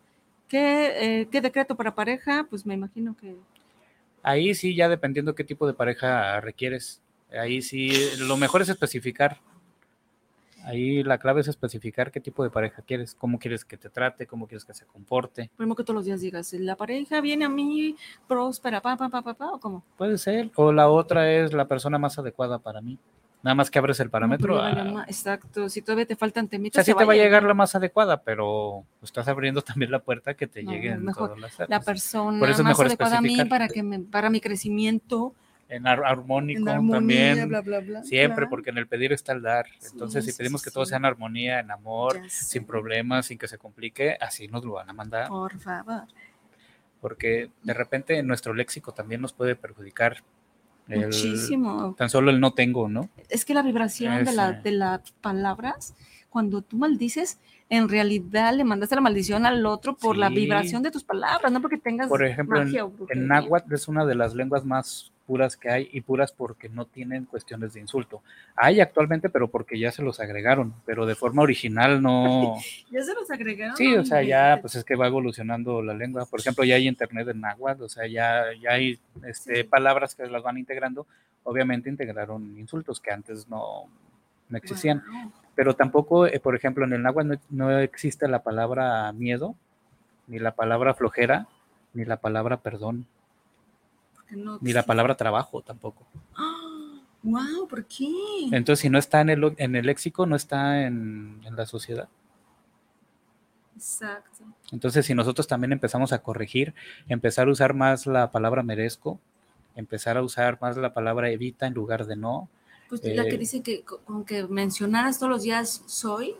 ¿qué, eh, ¿qué decreto para pareja? Pues me imagino que... Ahí sí, ya dependiendo qué tipo de pareja requieres. Ahí sí, lo mejor es especificar. Ahí la clave es especificar qué tipo de pareja quieres, cómo quieres que te trate, cómo quieres que se comporte. Primero que todos los días digas, la pareja viene a mí próspera, pa, pa, pa, pa, pa, o cómo. Puede ser. O la otra es la persona más adecuada para mí. Nada más que abres el parámetro. No, ya a- Exacto, si todavía te faltan O temitas. sea, sí te va a llegar la más adecuada, pero estás abriendo <laughs> también la puerta que te No, lleguen mejor todas las la persona Por eso es más mejor adecuada a mí para, que me, para mi crecimiento. En ar- armónico En armonía, también. bla, bla, bla. Siempre, porque en el pedir está el dar. Sí, Entonces, si pedimos sí, que todo sea en armonía, en amor, sin problemas, sin que se complique, así nos lo van a mandar. Por favor. Porque de repente en nuestro léxico también nos puede perjudicar. El- Muchísimo. Tan solo el no tengo, ¿no? Es que la vibración de, la, de las palabras, cuando tú maldices, en realidad le mandaste la maldición al otro por la vibración de tus palabras, no porque tengas Por ejemplo, en, magia o brujería. en náhuatl es una de las lenguas más puras que hay y puras porque no tienen cuestiones de insulto. Hay actualmente, pero porque ya se los agregaron, pero de forma original no. <laughs> Ya se los agregaron. Sí, o sea, ya pues es que va evolucionando la lengua. Por ejemplo, ya hay internet en náhuatl, o sea, ya, ya hay este, Sí. palabras que las van integrando. Obviamente integraron insultos que antes no, no existían. Pero tampoco, eh, por ejemplo, en el náhuatl no, no existe la palabra miedo, ni la palabra flojera, ni la palabra perdón, no ni la palabra trabajo tampoco. ¡Ah! Wow, ¿por qué? Entonces, si no está en el, en el léxico, no está en, en la sociedad. Exacto. Entonces, si nosotros también empezamos a corregir, empezar a usar más la palabra merezco, empezar a usar más la palabra evita en lugar de no, Pues la que Eh, dice que co- con que mencionaras todos los días soy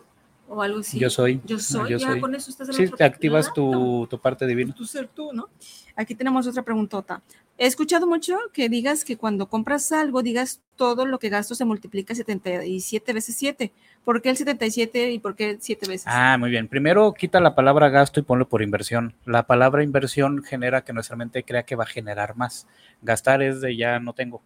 o algo así. yo soy. Yo soy, yo ya soy. con eso estás en Sí, te activas tu, tu parte divina. tu ser tú, ¿no? Aquí tenemos otra preguntota. He escuchado mucho que digas que cuando compras algo, digas todo lo que gasto se multiplica 77 veces 7. ¿Por qué el 77 y por qué 7 veces? Ah, muy bien. Primero quita la palabra gasto y ponlo por inversión. La palabra inversión genera que nuestra mente crea que va a generar más. Gastar es de ya no tengo.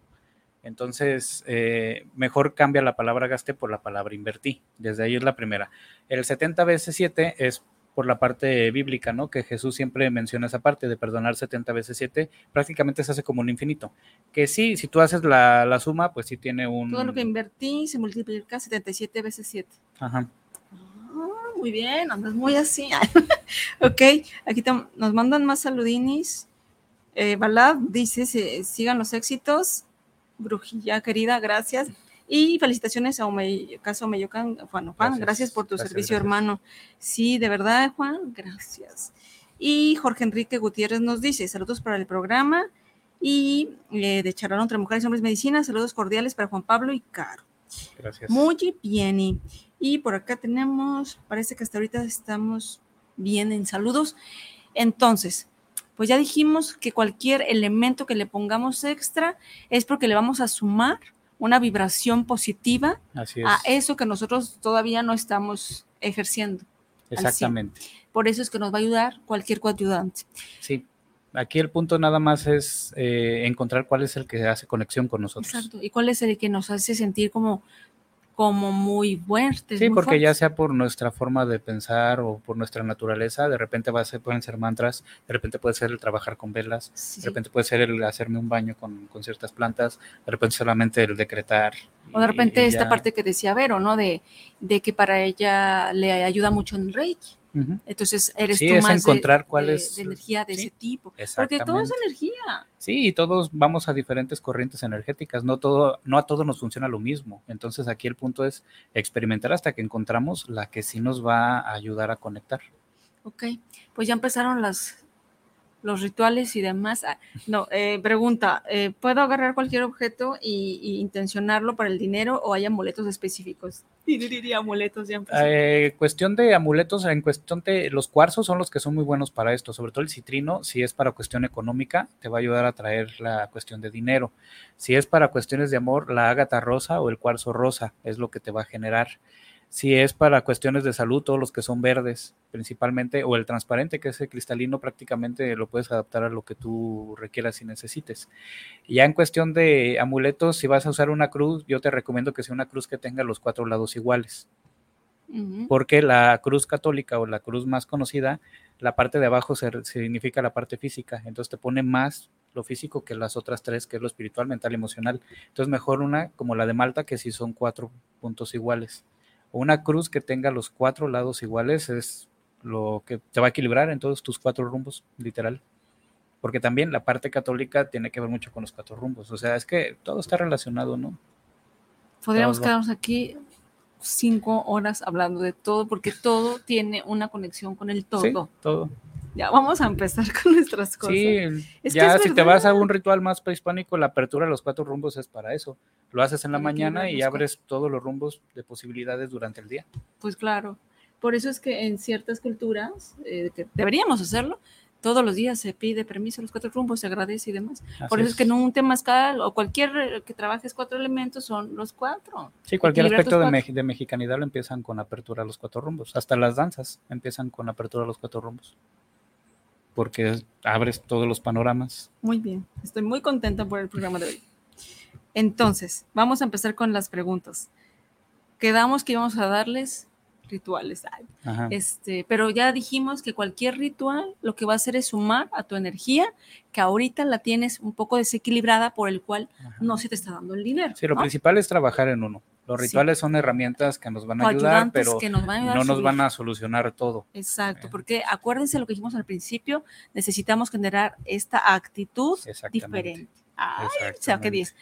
Entonces, eh, mejor cambia la palabra gasté por la palabra invertí. Desde ahí es la primera. El 70 veces 7 es por la parte bíblica, ¿no? Que Jesús siempre menciona esa parte de perdonar 70 veces 7. Prácticamente se hace como un infinito. Que sí, si tú haces la, la suma, pues sí tiene un... Todo lo que invertí se multiplica 77 veces 7. Ajá. Ah, muy bien, andas muy así. <laughs> ok, aquí te- nos mandan más saludinis. Eh, Balad dice, "Se- sigan los éxitos. Brujilla querida, gracias. Y felicitaciones a Caso Meyocan, Juan. Juan, Gracias, gracias, por tu gracias, servicio, gracias. hermano. Sí, de verdad, Juan, gracias. Y Jorge Enrique Gutiérrez nos dice, saludos para el programa. Y eh, de Charlón entre Mujeres y Hombres Medicina, saludos cordiales para Juan Pablo y Caro. Gracias. Muy bien. Y, y por acá tenemos, parece que hasta ahorita estamos bien en saludos. Entonces, pues ya dijimos que cualquier elemento que le pongamos extra es porque le vamos a sumar una vibración positiva Así es. a eso que nosotros todavía no estamos ejerciendo. Exactamente. Por eso es que nos va a ayudar cualquier coayudante. Sí, aquí el punto nada más es eh, encontrar cuál es el que hace conexión con nosotros. Exacto. ¿Y cuál es el que nos hace sentir como, como muy fuertes. Sí, muy porque ya sea por nuestra forma de pensar o por nuestra naturaleza, de repente va a ser, pueden ser mantras, de repente puede ser el trabajar con velas, Sí. de repente puede ser el hacerme un baño con, con ciertas plantas, de repente solamente el decretar. O de repente y esta ya. parte que decía Vero, ¿no? De, de que para ella le ayuda mucho en Reiki. Entonces eres Sí, tú es más de- encontrar cuál de, es- de energía de sí, ese tipo. Porque todo es energía. Sí, y todos vamos a diferentes corrientes energéticas, no todo, no a todos nos funciona lo mismo. Entonces aquí el punto es experimentar hasta que encontramos la que sí nos va a ayudar a conectar. Ok, pues ya empezaron las, los rituales y demás. Ah, No, eh, pregunta, eh, ¿puedo agarrar cualquier objeto y, intencionarlo para el dinero o hay amuletos específicos? <laughs> Y diría amuletos, ya. Eh, cuestión de amuletos, en cuestión de los cuarzos son los que son muy buenos para esto, sobre todo el citrino, si es para cuestión económica, te va a ayudar a traer la cuestión de dinero. Si es para cuestiones de amor, la ágata rosa o el cuarzo rosa es lo que te va a generar. Si es para cuestiones de salud, todos los que son verdes principalmente, o el transparente, que es el cristalino, prácticamente lo puedes adaptar a lo que tú requieras y necesites. Ya en cuestión de amuletos, si vas a usar una cruz, yo te recomiendo que sea una cruz que tenga los cuatro lados iguales porque la cruz católica o la cruz más conocida, la parte de abajo se- significa la parte física, entonces te pone más lo físico que las otras tres, que es lo espiritual, mental y emocional. Entonces mejor una como la de Malta, que si son cuatro puntos iguales. O una cruz que tenga los cuatro lados iguales es lo que te va a equilibrar en todos tus cuatro rumbos, literal. Porque también la parte católica tiene que ver mucho con los cuatro rumbos. O sea, es que todo está relacionado, ¿no? Podríamos todo. quedarnos aquí cinco horas hablando de todo, porque todo tiene una conexión con el todo. Sí, todo. Ya vamos a empezar <laughs> con nuestras cosas. Sí, Es ya si te vas a un ritual más prehispánico, la apertura de los cuatro rumbos es para eso. Lo haces en la mañana y abres todos los rumbos de posibilidades durante el día. Pues claro. Por eso es que en ciertas culturas, eh, que deberíamos hacerlo, todos los días se pide permiso a los cuatro rumbos, se agradece y demás. Por eso es que en un temazcal o cualquier eh, que trabajes cuatro elementos son los cuatro. Sí, cualquier aspecto de, de mexicanidad lo empiezan con apertura a los cuatro rumbos. Hasta las danzas empiezan con apertura a los cuatro rumbos. Porque abres todos los panoramas. Muy bien, estoy muy contenta por el programa de hoy. Entonces, vamos a empezar con las preguntas. Quedamos que íbamos a darles rituales, Ajá. este, pero ya dijimos que cualquier ritual lo que va a hacer es sumar a tu energía, que ahorita la tienes un poco desequilibrada, por el cual Ajá. no se te está dando el dinero. Sí, lo ¿no? principal es trabajar en uno. Los Sí. rituales son herramientas que nos van a ayudar, pero que nos van a ayudar no nos van a solucionar todo. Exacto, Eh. porque acuérdense lo que dijimos al principio, necesitamos generar esta actitud diferente. Ay, o sea, Exactamente. 10.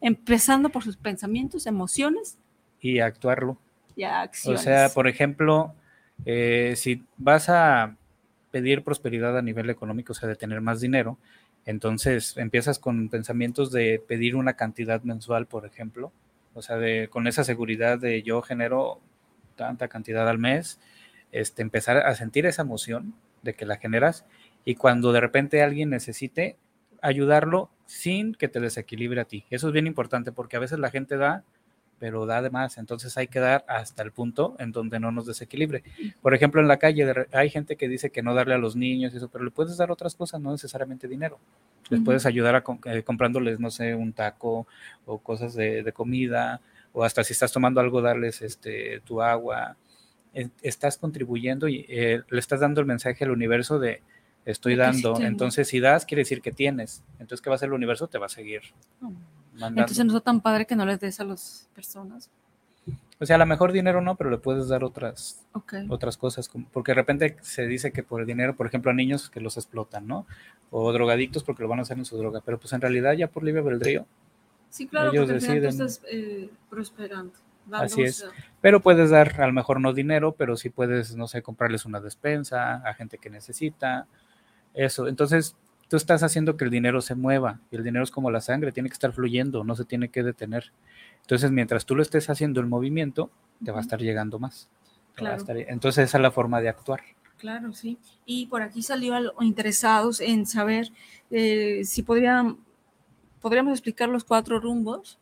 Empezando por sus pensamientos, emociones Y actuarlo. y O sea, por ejemplo, eh, si vas a pedir prosperidad a nivel económico, o sea, de tener más dinero, entonces empiezas con pensamientos de pedir una cantidad mensual, por ejemplo, o sea, de, con esa seguridad de yo genero tanta cantidad al mes, este, empezar a sentir esa emoción de que la generas y cuando de repente alguien necesite ayudarlo sin que te desequilibre a ti. Eso es bien importante porque a veces la gente da pero da de más, entonces hay que dar hasta el punto en donde no nos desequilibre. Por ejemplo, en la calle hay gente que dice que no darle a los niños y eso, pero le puedes dar otras cosas, no necesariamente dinero. Les puedes ayudar a eh, comprándoles, no sé, un taco o cosas de, de comida, o hasta si estás tomando algo, darles este, tu agua. Eh, Estás contribuyendo y eh, le estás dando el mensaje al universo de estoy sí dando. Entonces, si das, quiere decir que tienes. Entonces, ¿qué va a hacer el universo? Te va a seguir mandando. Entonces no está tan padre que no les des a las personas. O sea, a lo mejor dinero no, pero le puedes dar otras, Ok. otras cosas, porque de repente se dice que por el dinero, por ejemplo, a niños que los explotan, ¿no? O drogadictos porque lo van a hacer en su droga, pero pues en realidad ya por libre albedrío. Sí, claro, ellos porque deciden. estás eh, prosperando. Así es. sea, Pero puedes dar, a lo mejor no dinero, pero sí puedes, no sé, comprarles una despensa a gente que necesita, eso. Entonces, tú estás haciendo que el dinero se mueva, y el dinero es como la sangre, tiene que estar fluyendo, no se tiene que detener. Entonces, mientras tú lo estés haciendo el movimiento, te va a estar llegando más. Claro. estar- entonces, esa es la forma de actuar. Claro, sí. Y por aquí salió interesados en saber eh, si podrían, podríamos explicar los cuatro rumbos.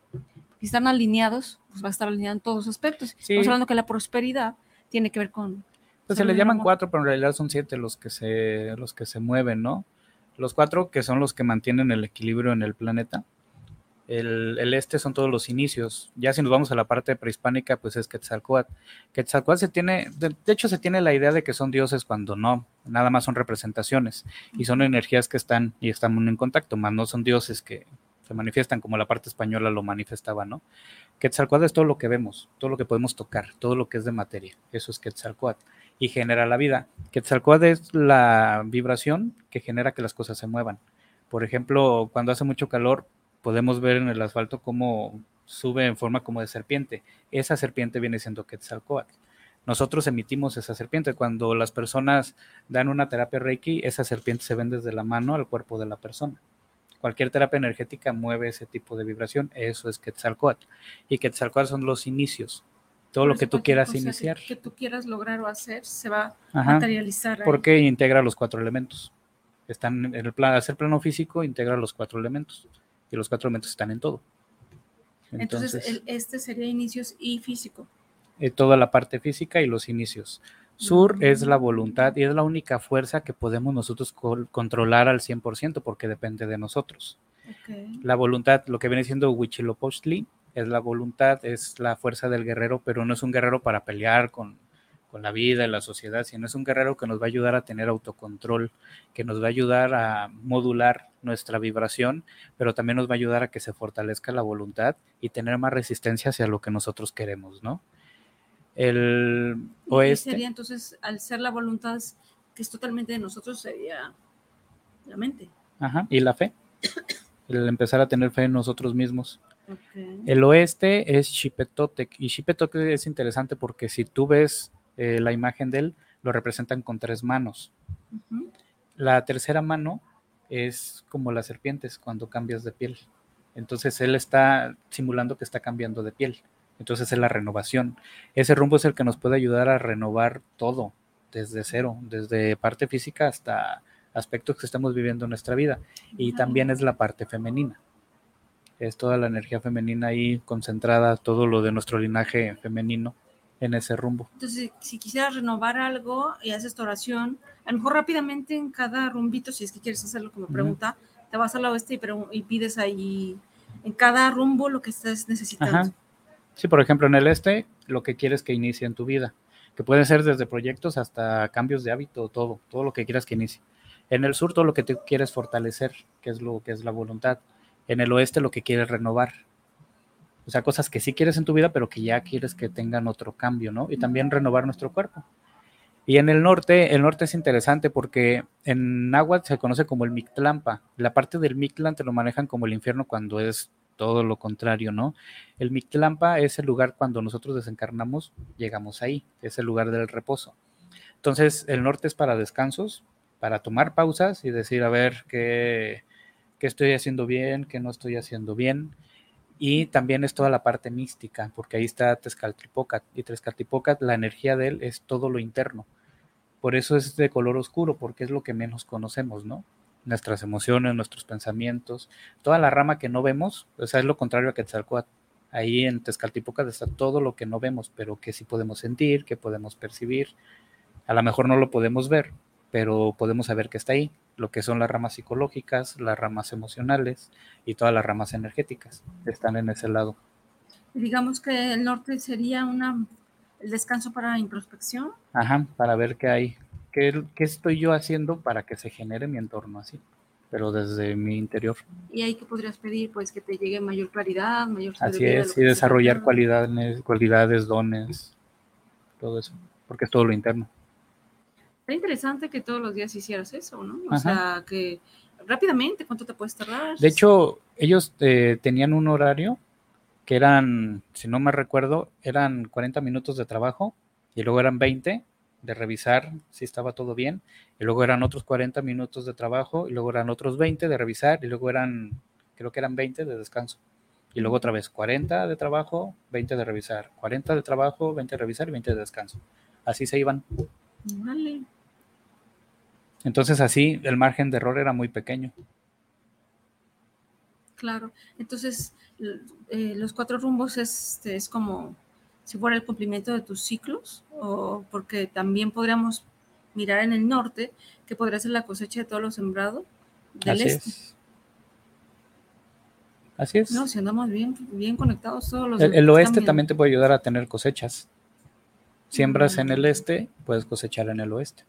Si están alineados, pues va a estar alineado en todos los aspectos. Sí. Estamos hablando que la prosperidad tiene que ver con... Pues se y llaman cuatro, pero en realidad son siete los que se, los que se mueven, ¿no? Los cuatro que son los que mantienen el equilibrio en el planeta. El, este son todos los inicios. Ya si nos vamos a la parte prehispánica, pues es Quetzalcoatl. Quetzalcoatl se tiene, de, hecho se tiene la idea de que son dioses cuando no, nada más son representaciones y son energías que están y están en contacto, más no son dioses que se manifiestan como la parte española lo manifestaba, ¿no? Quetzalcoatl es todo lo que vemos, todo lo que podemos tocar, todo lo que es de materia. Eso es Quetzalcoatl y genera la vida. Quetzalcoatl es la vibración que genera que las cosas se muevan. Por ejemplo, cuando hace mucho calor, podemos ver en el asfalto cómo sube en forma como de serpiente. Esa serpiente viene siendo Quetzalcoatl. Nosotros emitimos esa serpiente. Cuando las personas dan una terapia Reiki, esa serpiente se ven desde la mano al cuerpo de la persona. Cualquier terapia energética mueve ese tipo de vibración. Eso es Quetzalcoatl. Y Quetzalcoatl son los inicios. Todo lo que tú quieras iniciar. Que, tú quieras lograr o hacer se va a materializar. Porque integra los cuatro elementos. Están en el plan, hacer plano físico, integra los cuatro elementos y los cuatro elementos están en todo. Entonces, este sería inicios y físico. Eh, toda la parte física y los inicios. Sur es la voluntad y es la única fuerza que podemos nosotros controlar al 100% porque depende de nosotros. La voluntad, lo que viene siendo Huitzilopochtli, es la voluntad, es la fuerza del guerrero, pero no es un guerrero para pelear con, con la vida y la sociedad, sino es un guerrero que nos va a ayudar a tener autocontrol, que nos va a ayudar a modular nuestra vibración, pero también nos va a ayudar a que se fortalezca la voluntad y tener más resistencia hacia lo que nosotros queremos, ¿no? El oeste. Sería entonces, al ser la voluntad que es totalmente de nosotros, sería la mente. Ajá, y la fe. <coughs> El empezar a tener fe en nosotros mismos. El oeste es Xipetotec, y Xipetotec es interesante porque si tú ves eh, la imagen de él, lo representan con tres manos. La tercera mano es como las serpientes cuando cambias de piel. Entonces él está simulando que está cambiando de piel. Entonces es la renovación. Ese rumbo es el que nos puede ayudar a renovar todo desde cero, desde parte física hasta aspectos que estamos viviendo en nuestra vida. Y también es la parte femenina. Es toda la energía femenina ahí concentrada, todo lo de nuestro linaje femenino en ese rumbo. Entonces, si quisieras renovar algo y haces tu oración, a lo mejor rápidamente en cada rumbito, si es que quieres hacerlo como pregunta, te vas al oeste y, y, pides ahí en cada rumbo lo que estás necesitando. Sí, por ejemplo, en el este, lo que quieres que inicie en tu vida, que puede ser desde proyectos hasta cambios de hábito, todo, todo lo que quieras que inicie. En el sur, todo lo que te quieres fortalecer, que es lo que es la voluntad. En el oeste, lo que quieres renovar, o sea, cosas que sí quieres en tu vida, pero que ya quieres que tengan otro cambio, ¿no? Y también renovar nuestro cuerpo. Y en el norte, el norte es interesante porque en náhuatl se conoce como el Mictlampa. La parte del Mictlan te lo manejan como el infierno cuando es todo lo contrario, ¿no? El Mictlampa es el lugar cuando nosotros desencarnamos, llegamos ahí, es el lugar del reposo. Entonces, el norte es para descansos, para tomar pausas y decir, a ver, qué, qué estoy haciendo bien, qué no estoy haciendo bien y también es toda la parte mística, porque ahí está Tezcatlipoca, y Tezcatlipoca, la energía de él es todo lo interno. Por eso es de color oscuro, porque es lo que menos conocemos, ¿no? Nuestras emociones, nuestros pensamientos, toda la rama que no vemos, o sea, es lo contrario a Quetzalcoatl. Ahí en Tezcatlipoca está todo lo que no vemos, pero que sí podemos sentir, que podemos percibir. A lo mejor no lo podemos ver, pero podemos saber que está ahí lo que son las ramas psicológicas, las ramas emocionales y todas las ramas energéticas están en ese lado. Digamos que el norte sería una, el descanso para introspección. Ajá, para ver qué hay, qué, qué estoy yo haciendo para que se genere mi entorno así, pero desde mi interior. Y ahí que podrías pedir, pues que te llegue mayor claridad, mayor Así es, y desarrollar cualidades, cualidades, dones, todo eso, porque es todo lo interno. Está interesante que todos los días hicieras eso, ¿no? O sea, que rápidamente, ¿cuánto te puedes tardar? De hecho, ellos eh, tenían un horario que eran, si no me recuerdo, eran 40 minutos de trabajo y luego eran 20 de revisar si estaba todo bien, y luego eran otros 40 minutos de trabajo, y luego eran otros 20 de revisar, y luego eran, creo que eran 20 de descanso. Y luego otra vez 40 de trabajo, 20 de revisar, 40 de trabajo, 20 de revisar y 20 de descanso. Así se iban. Vale. Entonces así el margen de error era muy pequeño. Claro, entonces eh, los cuatro rumbos es, este, es como si fuera el cumplimiento de tus ciclos, o porque también podríamos mirar en el norte, que podría ser la cosecha de todo lo sembrado del este. Así es. No, si andamos bien, bien conectados todos los El, el oeste también te puede ayudar a tener cosechas. Siembras en el Mm. este, puedes cosechar en el oeste.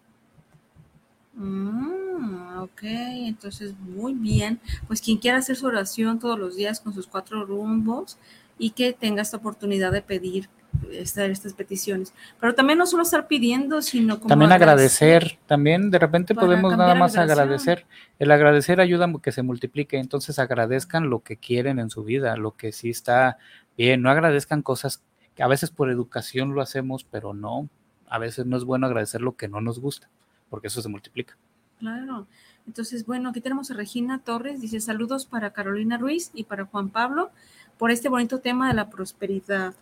Mm, ok, entonces muy bien. Pues quien quiera hacer su oración todos los días con sus cuatro rumbos y que tenga esta oportunidad de pedir esta- estas peticiones. Pero también no solo estar pidiendo, sino como También agradecer, también de repente podemos nada más agradecer. El agradecer ayuda a que se multiplique, entonces agradezcan lo que quieren en su vida, lo que sí está bien, no agradezcan cosas que a veces por educación lo hacemos, pero no, a veces no es bueno agradecer lo que no nos gusta, porque eso se multiplica. Claro. Entonces, bueno, aquí tenemos a Regina Torres, dice saludos para Carolina Ruiz y para Juan Pablo por este bonito tema de la prosperidad.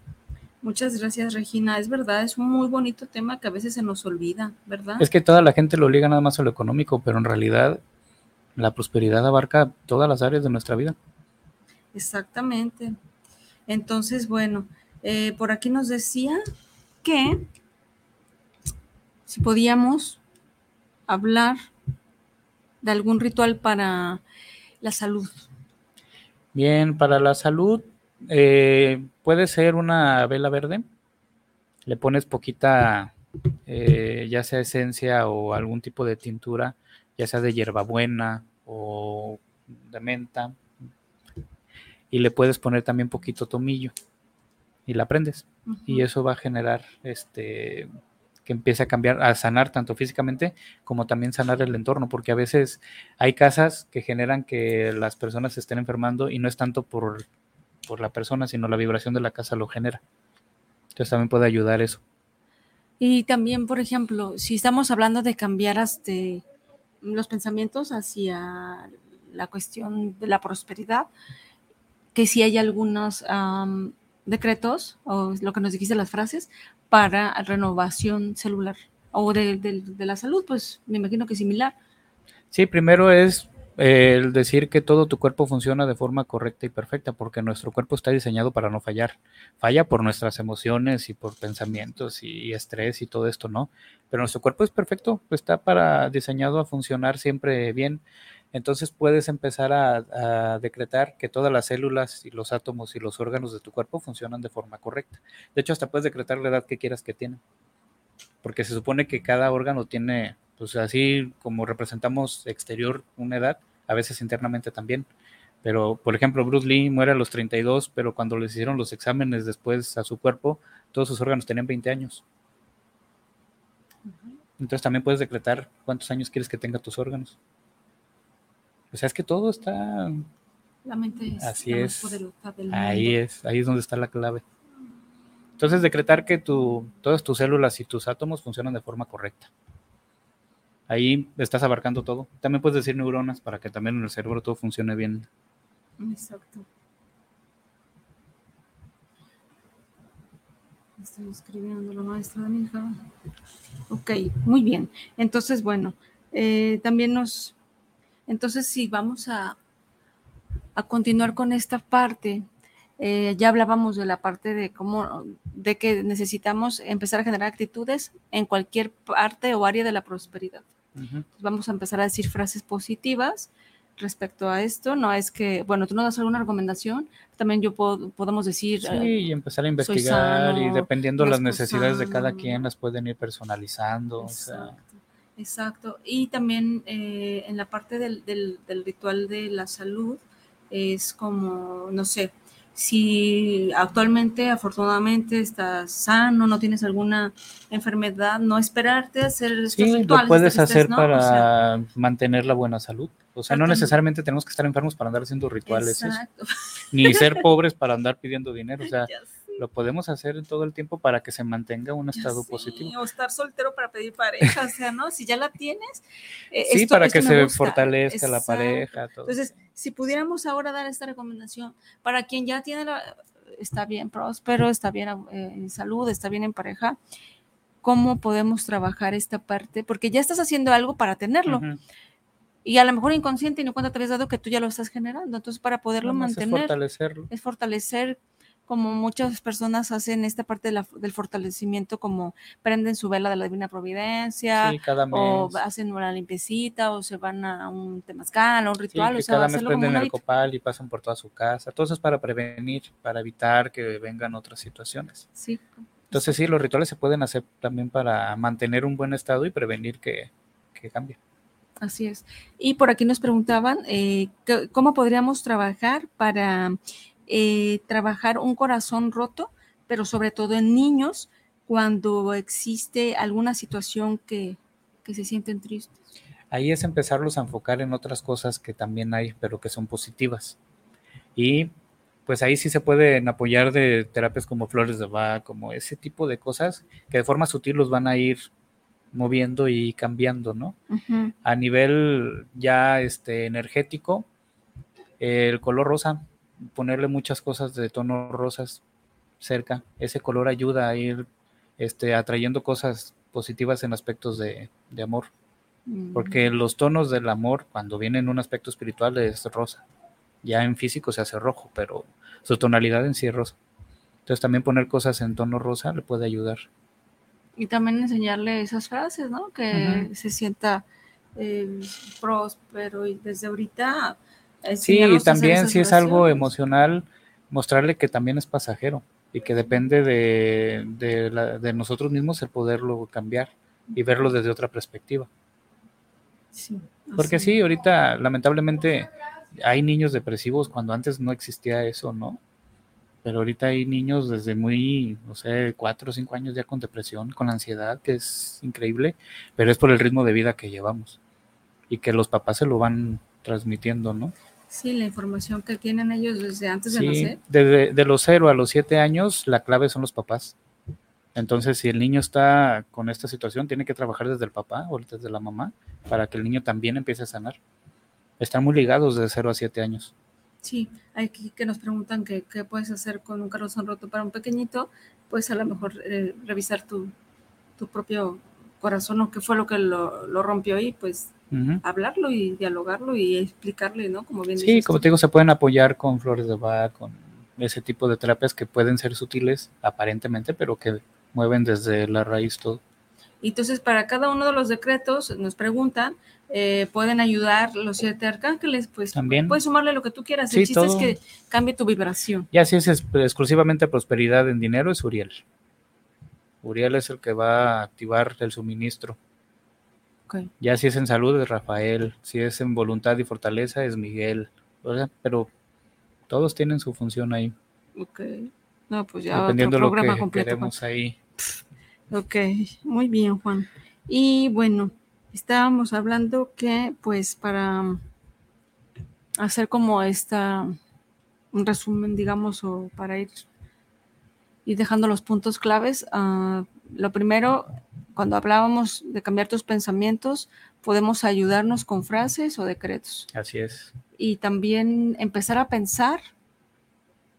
Muchas gracias, Regina. Es verdad, es un muy bonito tema que a veces se nos olvida, ¿verdad? Es que toda la gente lo liga nada más a lo económico, pero en realidad la prosperidad abarca todas las áreas de nuestra vida. Exactamente. Entonces, bueno, eh, por aquí nos decía que si podíamos hablar de algún ritual para la salud. Bien, para la salud eh, puede ser una vela verde. Le pones poquita, eh, ya sea esencia o algún tipo de tintura, ya sea de hierbabuena o de menta. Y le puedes poner también poquito tomillo y la prendes. Y eso va a generar este que empiece a cambiar, a sanar tanto físicamente como también sanar el entorno, porque a veces hay casas que generan que las personas se estén enfermando y no es tanto por, por la persona, sino la vibración de la casa lo genera. Entonces también puede ayudar eso. Y también, por ejemplo, si estamos hablando de cambiar este, los pensamientos hacia la cuestión de la prosperidad, que si hay algunos am, decretos, o lo que nos dijiste las frases, para renovación celular o de, de- de la salud, pues me imagino que similar. Sí, primero es el decir que todo tu cuerpo funciona de forma correcta y perfecta, porque nuestro cuerpo está diseñado para no fallar. Falla por nuestras emociones y por pensamientos y estrés y todo esto, ¿no? Pero nuestro cuerpo es perfecto, está para diseñado a funcionar siempre bien. Entonces puedes empezar a, decretar que todas las células y los átomos y los órganos de tu cuerpo funcionan de forma correcta. De hecho, hasta puedes decretar la edad que quieras que tienen. Porque se supone que cada órgano tiene, pues así como representamos exterior una edad, a veces internamente también. Pero, por ejemplo, Bruce Lee muere a los 32, pero cuando les hicieron los exámenes después a su cuerpo, todos sus órganos tenían 20 años. Entonces también puedes decretar cuántos años quieres que tenga tus órganos. O sea, es que todo está La mente es Así la es. más poderosa del ahí mundo. es, ahí es donde está la clave. Entonces decretar que tu, todas tus células y tus átomos funcionan de forma correcta. Ahí estás abarcando todo. También puedes decir neuronas para que también en el cerebro todo funcione bien. Exacto. Estoy escribiendo la maestra de mi hija. Ok, muy bien. Entonces, bueno, eh, también nos. Entonces, sí, vamos a, a continuar con esta parte. Eh, ya hablábamos de la parte de cómo, de que necesitamos empezar a generar actitudes en cualquier parte o área de la prosperidad. Vamos a empezar a decir frases positivas respecto a esto. No es que, bueno, tú nos das alguna recomendación, también yo puedo, podemos decir, Sí, eh, y empezar a investigar y dependiendo las necesidades de cada quien las pueden ir personalizando. o sea, Exacto, exacto. Y también eh, en la parte del, del- del ritual de la salud es como, no sé, si actualmente, afortunadamente, estás sano, no tienes alguna enfermedad, no esperarte a hacer estos Sí, rituales lo puedes hacer ¿no? O sea, para mantener la buena salud. O sea, no necesariamente tenemos que estar enfermos para andar haciendo rituales, eso. exacto. ni ser <laughs> pobres para andar pidiendo dinero. O sea. Lo podemos hacer todo el tiempo para que se mantenga un estado sé, positivo. O estar soltero para pedir pareja, o sea, ¿no? Si ya la tienes. eh, Sí, esto- para esto que se gusta. fortalezca la Exacto. pareja. Todo. Entonces, si pudiéramos ahora dar esta recomendación para quien ya tiene la, está bien próspero, está bien eh, en salud, está bien en pareja, ¿cómo podemos trabajar esta parte? Porque ya estás haciendo algo para tenerlo Ujú. y a lo mejor inconsciente y no cuenta te habías dado que tú ya lo estás generando. Entonces, para poderlo más es mantener, fortalecerlo. es fortalecer como muchas personas hacen esta parte del fortalecimiento, como prenden su vela de la Divina Providencia, o hacen una limpiecita, o se van a un temazcal, a un ritual. o sea, cada mes prenden el copal y pasan por toda su casa. Todo eso es para prevenir, para evitar que vengan otras situaciones. Sí. Entonces sí, los rituales se pueden hacer también para mantener un buen estado y prevenir que, que cambie. Así es. Y por aquí nos preguntaban eh, cómo podríamos trabajar para eh, trabajar un corazón roto, pero sobre todo en niños, cuando existe alguna situación que, se sienten tristes. Ahí es empezarlos a enfocar en otras cosas que también hay, pero que son positivas. Y pues ahí sí se pueden apoyar de terapias como flores de Bach, como ese tipo de cosas que de forma sutil los van a ir moviendo y cambiando, ¿no? A nivel ya este energético, el color rosa ponerle muchas cosas de tonos rosas cerca. Ese color ayuda a ir este, atrayendo cosas positivas en aspectos de, amor. Mm. Porque los tonos del amor, cuando vienen en un aspecto espiritual, es rosa. Ya en físico se hace rojo, pero su tonalidad en sí es rosa. Entonces también poner cosas en tono rosa le puede ayudar. Y también enseñarle esas frases, ¿no? Que se sienta eh, próspero y desde ahorita Sí, y también si es algo emocional, mostrarle que también es pasajero y que depende de, de, nosotros mismos el poderlo cambiar y verlo desde otra perspectiva. Sí, Porque sí, ahorita lamentablemente hay niños depresivos cuando antes no existía eso, ¿no? Pero ahorita hay niños desde muy, no sé, cuatro o cinco años ya con depresión, con ansiedad, que es increíble, pero es por el ritmo de vida que llevamos y que los papás se lo van transmitiendo, ¿no? Sí, la información que tienen ellos desde antes de nacer. Desde de los cero a los siete años, la clave son los papás. Entonces, si el niño está con esta situación, tiene que trabajar desde el papá o desde la mamá para que el niño también empiece a sanar. Están muy ligados de cero a siete años. Sí, hay que, que nos preguntan qué puedes hacer con un corazón roto para un pequeñito, pues a lo mejor eh, revisar tu, tu, propio corazón o qué fue lo que lo, lo rompió y pues hablarlo y dialogarlo y explicarle, ¿no? Como bien sí, como te digo, se pueden apoyar con flores de Bach, con ese tipo de terapias que pueden ser sutiles aparentemente, pero que mueven desde la raíz todo. Entonces, para cada uno de los decretos, nos preguntan, eh, pueden ayudar los siete arcángeles, pues también puedes sumarle lo que tú quieras. el chiste es que cambie tu vibración. Y así es, exclusivamente prosperidad en dinero es Uriel. Uriel es el que va a activar el suministro. Ya si es en salud es Rafael, si es en voluntad y fortaleza es Miguel, pero todos tienen su función ahí. Ok. No, pues ya Dependiendo otro programa lo que queremos ahí. Ok, muy bien, Juan. Y bueno, estábamos hablando que, pues, para hacer como esta, un resumen, digamos, o para ir, ir dejando los puntos claves, uh, lo primero cuando hablábamos de cambiar tus pensamientos, podemos ayudarnos con frases o decretos. Así es. Y también empezar a pensar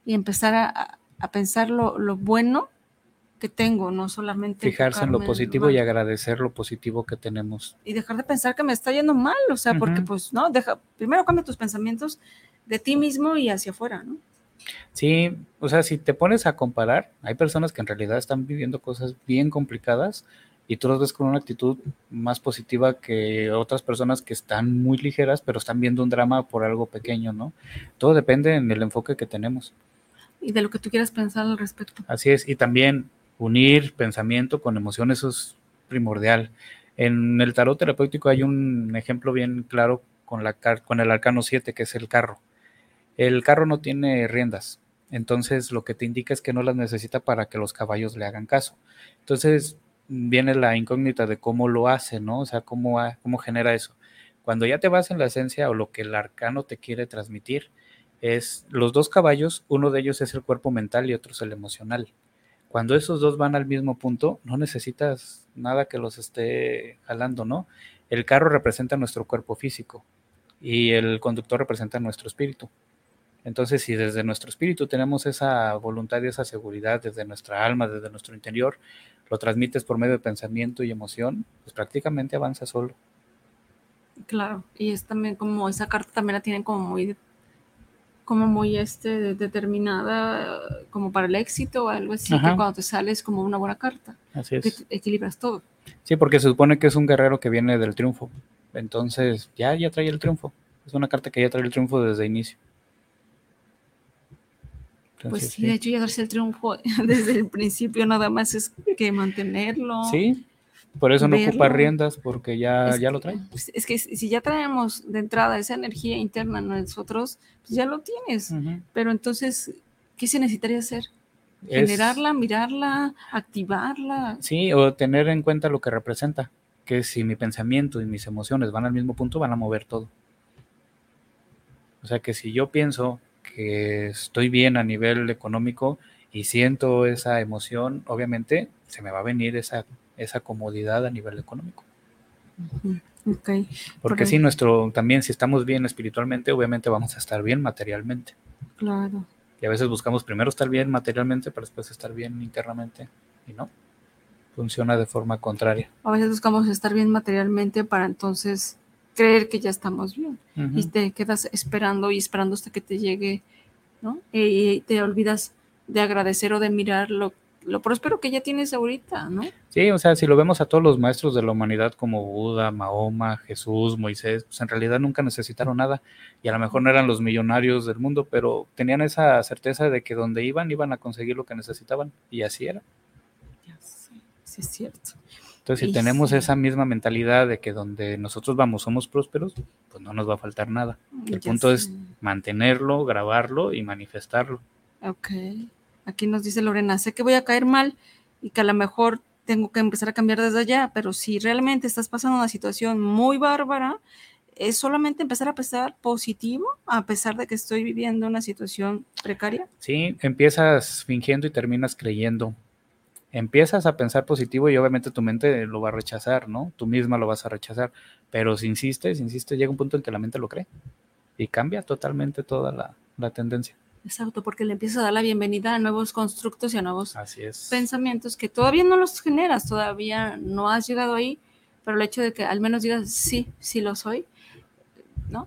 y empezar a, pensar lo, bueno que tengo, no solamente... Fijarse en lo positivo y agradecer lo positivo que tenemos. Y dejar de pensar que me está yendo mal, o sea, porque pues, ¿no? Deja, primero cambia tus pensamientos de ti mismo y hacia afuera, ¿no? Sí, o sea, si te pones a comparar, hay personas que en realidad están viviendo cosas bien complicadas y tú los ves con una actitud más positiva que otras personas que están muy ligeras, pero están viendo un drama por algo pequeño, ¿no? Todo depende en el enfoque que tenemos. Y de lo que tú quieras pensar al respecto. Así es, y también unir pensamiento con emoción, eso es primordial. En el tarot terapéutico hay un ejemplo bien claro con, la, con el arcano 7, que es el carro. El carro no tiene riendas, entonces lo que te indica es que no las necesita para que los caballos le hagan caso. Entonces, viene la incógnita de cómo lo hace, ¿no? O sea, cómo, cómo genera eso. Cuando ya te vas en la esencia o lo que el arcano te quiere transmitir, es los dos caballos, uno de ellos es el cuerpo mental y otro es el emocional. Cuando esos dos van al mismo punto, no necesitas nada que los esté jalando, ¿no? El carro representa nuestro cuerpo físico y el conductor representa nuestro espíritu. Entonces, si desde nuestro espíritu tenemos esa voluntad y esa seguridad, desde nuestra alma, desde nuestro interior, lo transmites por medio de pensamiento y emoción, pues prácticamente avanza solo. Claro, y es también como esa carta también la tienen como muy como muy este, determinada, como para el éxito o algo así, que cuando te sales como una buena carta. Así es. equilibras todo. Sí, porque se supone que es un guerrero que viene del triunfo. Entonces, ya, ya trae el triunfo. Es una carta que ya trae el triunfo desde inicio. Pues sí, de hecho ya darse el triunfo <laughs> desde el principio, nada más es que mantenerlo. Sí, por eso no ocupa riendas, porque ya, ya lo trae. Pues, es que si ya traemos de entrada esa energía interna en nosotros, pues ya lo tienes. Pero entonces, ¿qué se necesitaría hacer? Generarla, mirarla, activarla. Sí, o tener en cuenta lo que representa, que si mi pensamiento y mis emociones van al mismo punto, van a mover todo. O sea que si yo pienso que estoy bien a nivel económico y siento esa emoción, obviamente se me va a venir esa esa comodidad a nivel económico. Okay. Porque si nuestro, también si estamos bien espiritualmente, obviamente vamos a estar bien materialmente. Claro. Y a veces buscamos primero estar bien materialmente para después estar bien internamente. Y no, funciona de forma contraria. A veces buscamos estar bien materialmente para entonces creer que ya estamos bien. Y te quedas esperando y esperando hasta que te llegue, ¿no? Y te olvidas de agradecer o de mirar lo lo próspero que ya tienes ahorita, ¿no? Sí, o sea, si lo vemos a todos los maestros de la humanidad como Buda, Mahoma, Jesús, Moisés, pues en realidad nunca necesitaron nada y a lo mejor no eran los millonarios del mundo, pero tenían esa certeza de que donde iban iban a conseguir lo que necesitaban y así era. Sí, sí es cierto. Entonces, si tenemos esa misma mentalidad de que donde nosotros vamos somos prósperos, pues no nos va a faltar nada. El punto es mantenerlo, grabarlo y manifestarlo. Ok. Aquí nos dice Lorena, sé que voy a caer mal y que a lo mejor tengo que empezar a cambiar desde allá, pero si realmente estás pasando una situación muy bárbara, es solamente empezar a pensar positivo a pesar de que estoy viviendo una situación precaria. Sí, empiezas fingiendo y terminas creyendo. Empiezas a pensar positivo y obviamente tu mente lo va a rechazar, ¿no? Tú misma lo vas a rechazar, pero si insistes, insistes, llega un punto en que la mente lo cree y cambia totalmente toda la, la tendencia. Exacto, porque le empiezas a dar la bienvenida a nuevos constructos y a nuevos pensamientos que todavía no los generas, todavía no has llegado ahí, pero el hecho de que al menos digas, sí, sí lo soy, ¿no?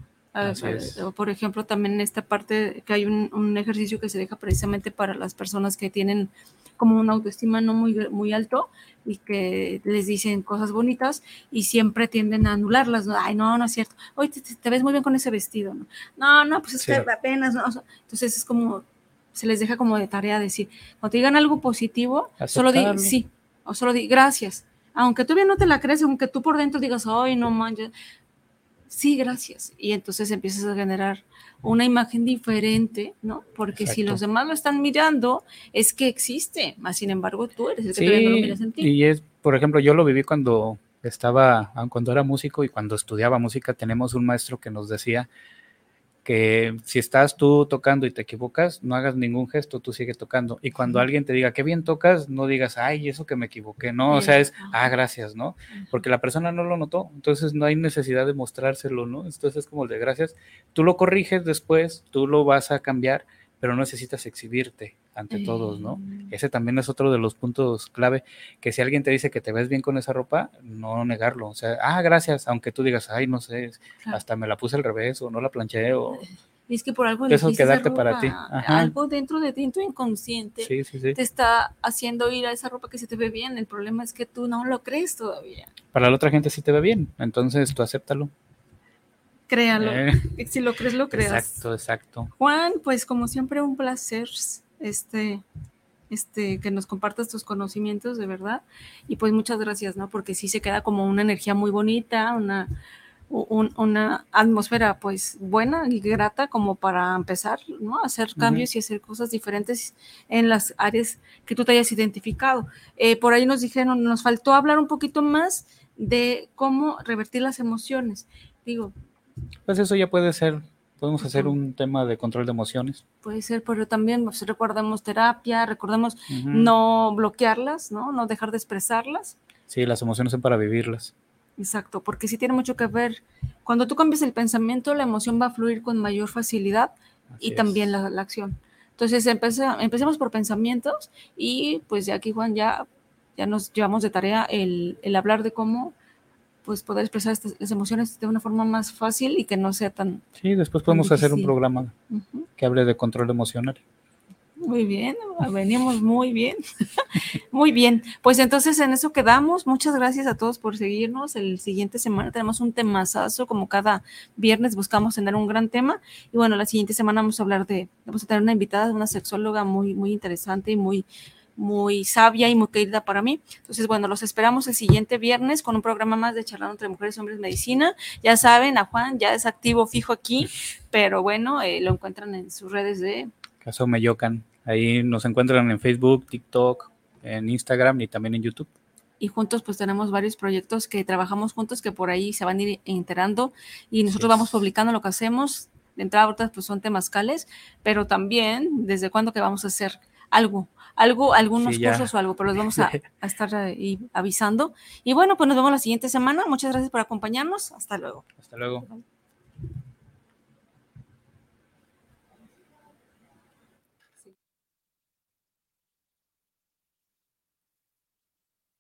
por ejemplo, también en esta parte que hay un, un, ejercicio que se deja precisamente para las personas que tienen como una autoestima no muy, muy alto y que les dicen cosas bonitas y siempre tienden a anularlas. ¿no? Ay, no, no es cierto. Hoy te, ves muy bien con ese vestido. No, no, no pues es que apenas. ¿no? entonces es como, se les deja como de tarea decir, cuando te digan algo positivo, solo di sí o solo di gracias. Aunque tú bien no te la crees, aunque tú por dentro digas, ay, no manches, sí, gracias. Y entonces empiezas a generar una imagen diferente, ¿no? Porque si los demás lo están mirando, es que existe, más sin embargo tú eres el que sí, lo miras en ti. Y es, por ejemplo, yo lo viví cuando estaba, cuando era músico y cuando estudiaba música, tenemos un maestro que nos decía que si estás tú tocando y te equivocas, no hagas ningún gesto, tú sigue tocando. Y cuando alguien te diga, qué bien tocas, no digas, ay, eso que me equivoqué, no, o sea, es, ah, gracias, ¿no? Porque la persona no lo notó, entonces no hay necesidad de mostrárselo, ¿no? Entonces es como el de gracias, tú lo corriges después, tú lo vas a cambiar, pero no necesitas exhibirte ante todos, ¿no? Ese también es otro de los puntos clave, que si alguien te dice que te ves bien con esa ropa, no negarlo, o sea, ah, gracias, aunque tú digas, ay, no sé, hasta me la puse al revés o no la planché o... Y es que por algo eso quedarte para ti. Algo dentro de ti, tu inconsciente, te está haciendo ir a esa ropa que se te ve bien. El problema es que tú no lo crees todavía. Para la otra gente sí te ve bien, entonces tú acéptalo. Créalo. Eh. <laughs> Si lo crees, lo creas. Exacto, exacto. Juan, pues como siempre, un placer este, este, que nos compartas tus conocimientos, de verdad. Y pues muchas gracias, ¿no? Porque sí se queda como una energía muy bonita, una, una atmósfera pues buena y grata como para empezar, ¿no? A hacer cambios y hacer cosas diferentes en las áreas que tú te hayas identificado. Eh, por ahí nos dijeron, nos faltó hablar un poquito más de cómo revertir las emociones. Digo. Pues eso ya puede ser Podemos hacer un tema de control de emociones. Puede ser, pero también pues, recordemos terapia, recordemos no bloquearlas, ¿no? No dejar de expresarlas. Sí, las emociones son para vivirlas. Exacto, porque sí tiene mucho que ver. Cuando tú cambias el pensamiento, la emoción va a fluir con mayor facilidad y también la, acción. Entonces, empecemos por pensamientos y pues de aquí, Juan, ya, ya nos llevamos de tarea el, el hablar de cómo pues poder expresar estas, las emociones de una forma más fácil y que no sea tan... Sí, después podemos hacer un programa que hable de control emocional. Muy bien, venimos muy bien. <laughs> muy bien. Pues entonces en eso quedamos. Muchas gracias a todos por seguirnos. El siguiente semana tenemos un temazazo, como cada viernes buscamos tener un gran tema. Y bueno, la siguiente semana vamos a hablar de, vamos a tener una invitada, una sexóloga muy, muy interesante y muy, muy sabia y muy querida para mí. Entonces, bueno, los esperamos el siguiente viernes con un programa más de charlando entre mujeres y hombres medicina. Ya saben, a Juan ya es activo fijo aquí, pero bueno, eh, lo encuentran en sus redes de Caso Meyocan. Ahí nos encuentran en Facebook, TikTok, en Instagram y también en YouTube. Y juntos pues tenemos varios proyectos que trabajamos juntos que por ahí se van a ir enterando y nosotros vamos publicando lo que hacemos. De entrada ahorita pues son temascales, pero también desde cuándo que vamos a hacer algo, algo, algunos cursos o algo, pero los vamos a, <laughs> a estar ahí avisando. Y bueno, pues nos vemos la siguiente semana. Muchas gracias por acompañarnos. Hasta luego. Hasta luego.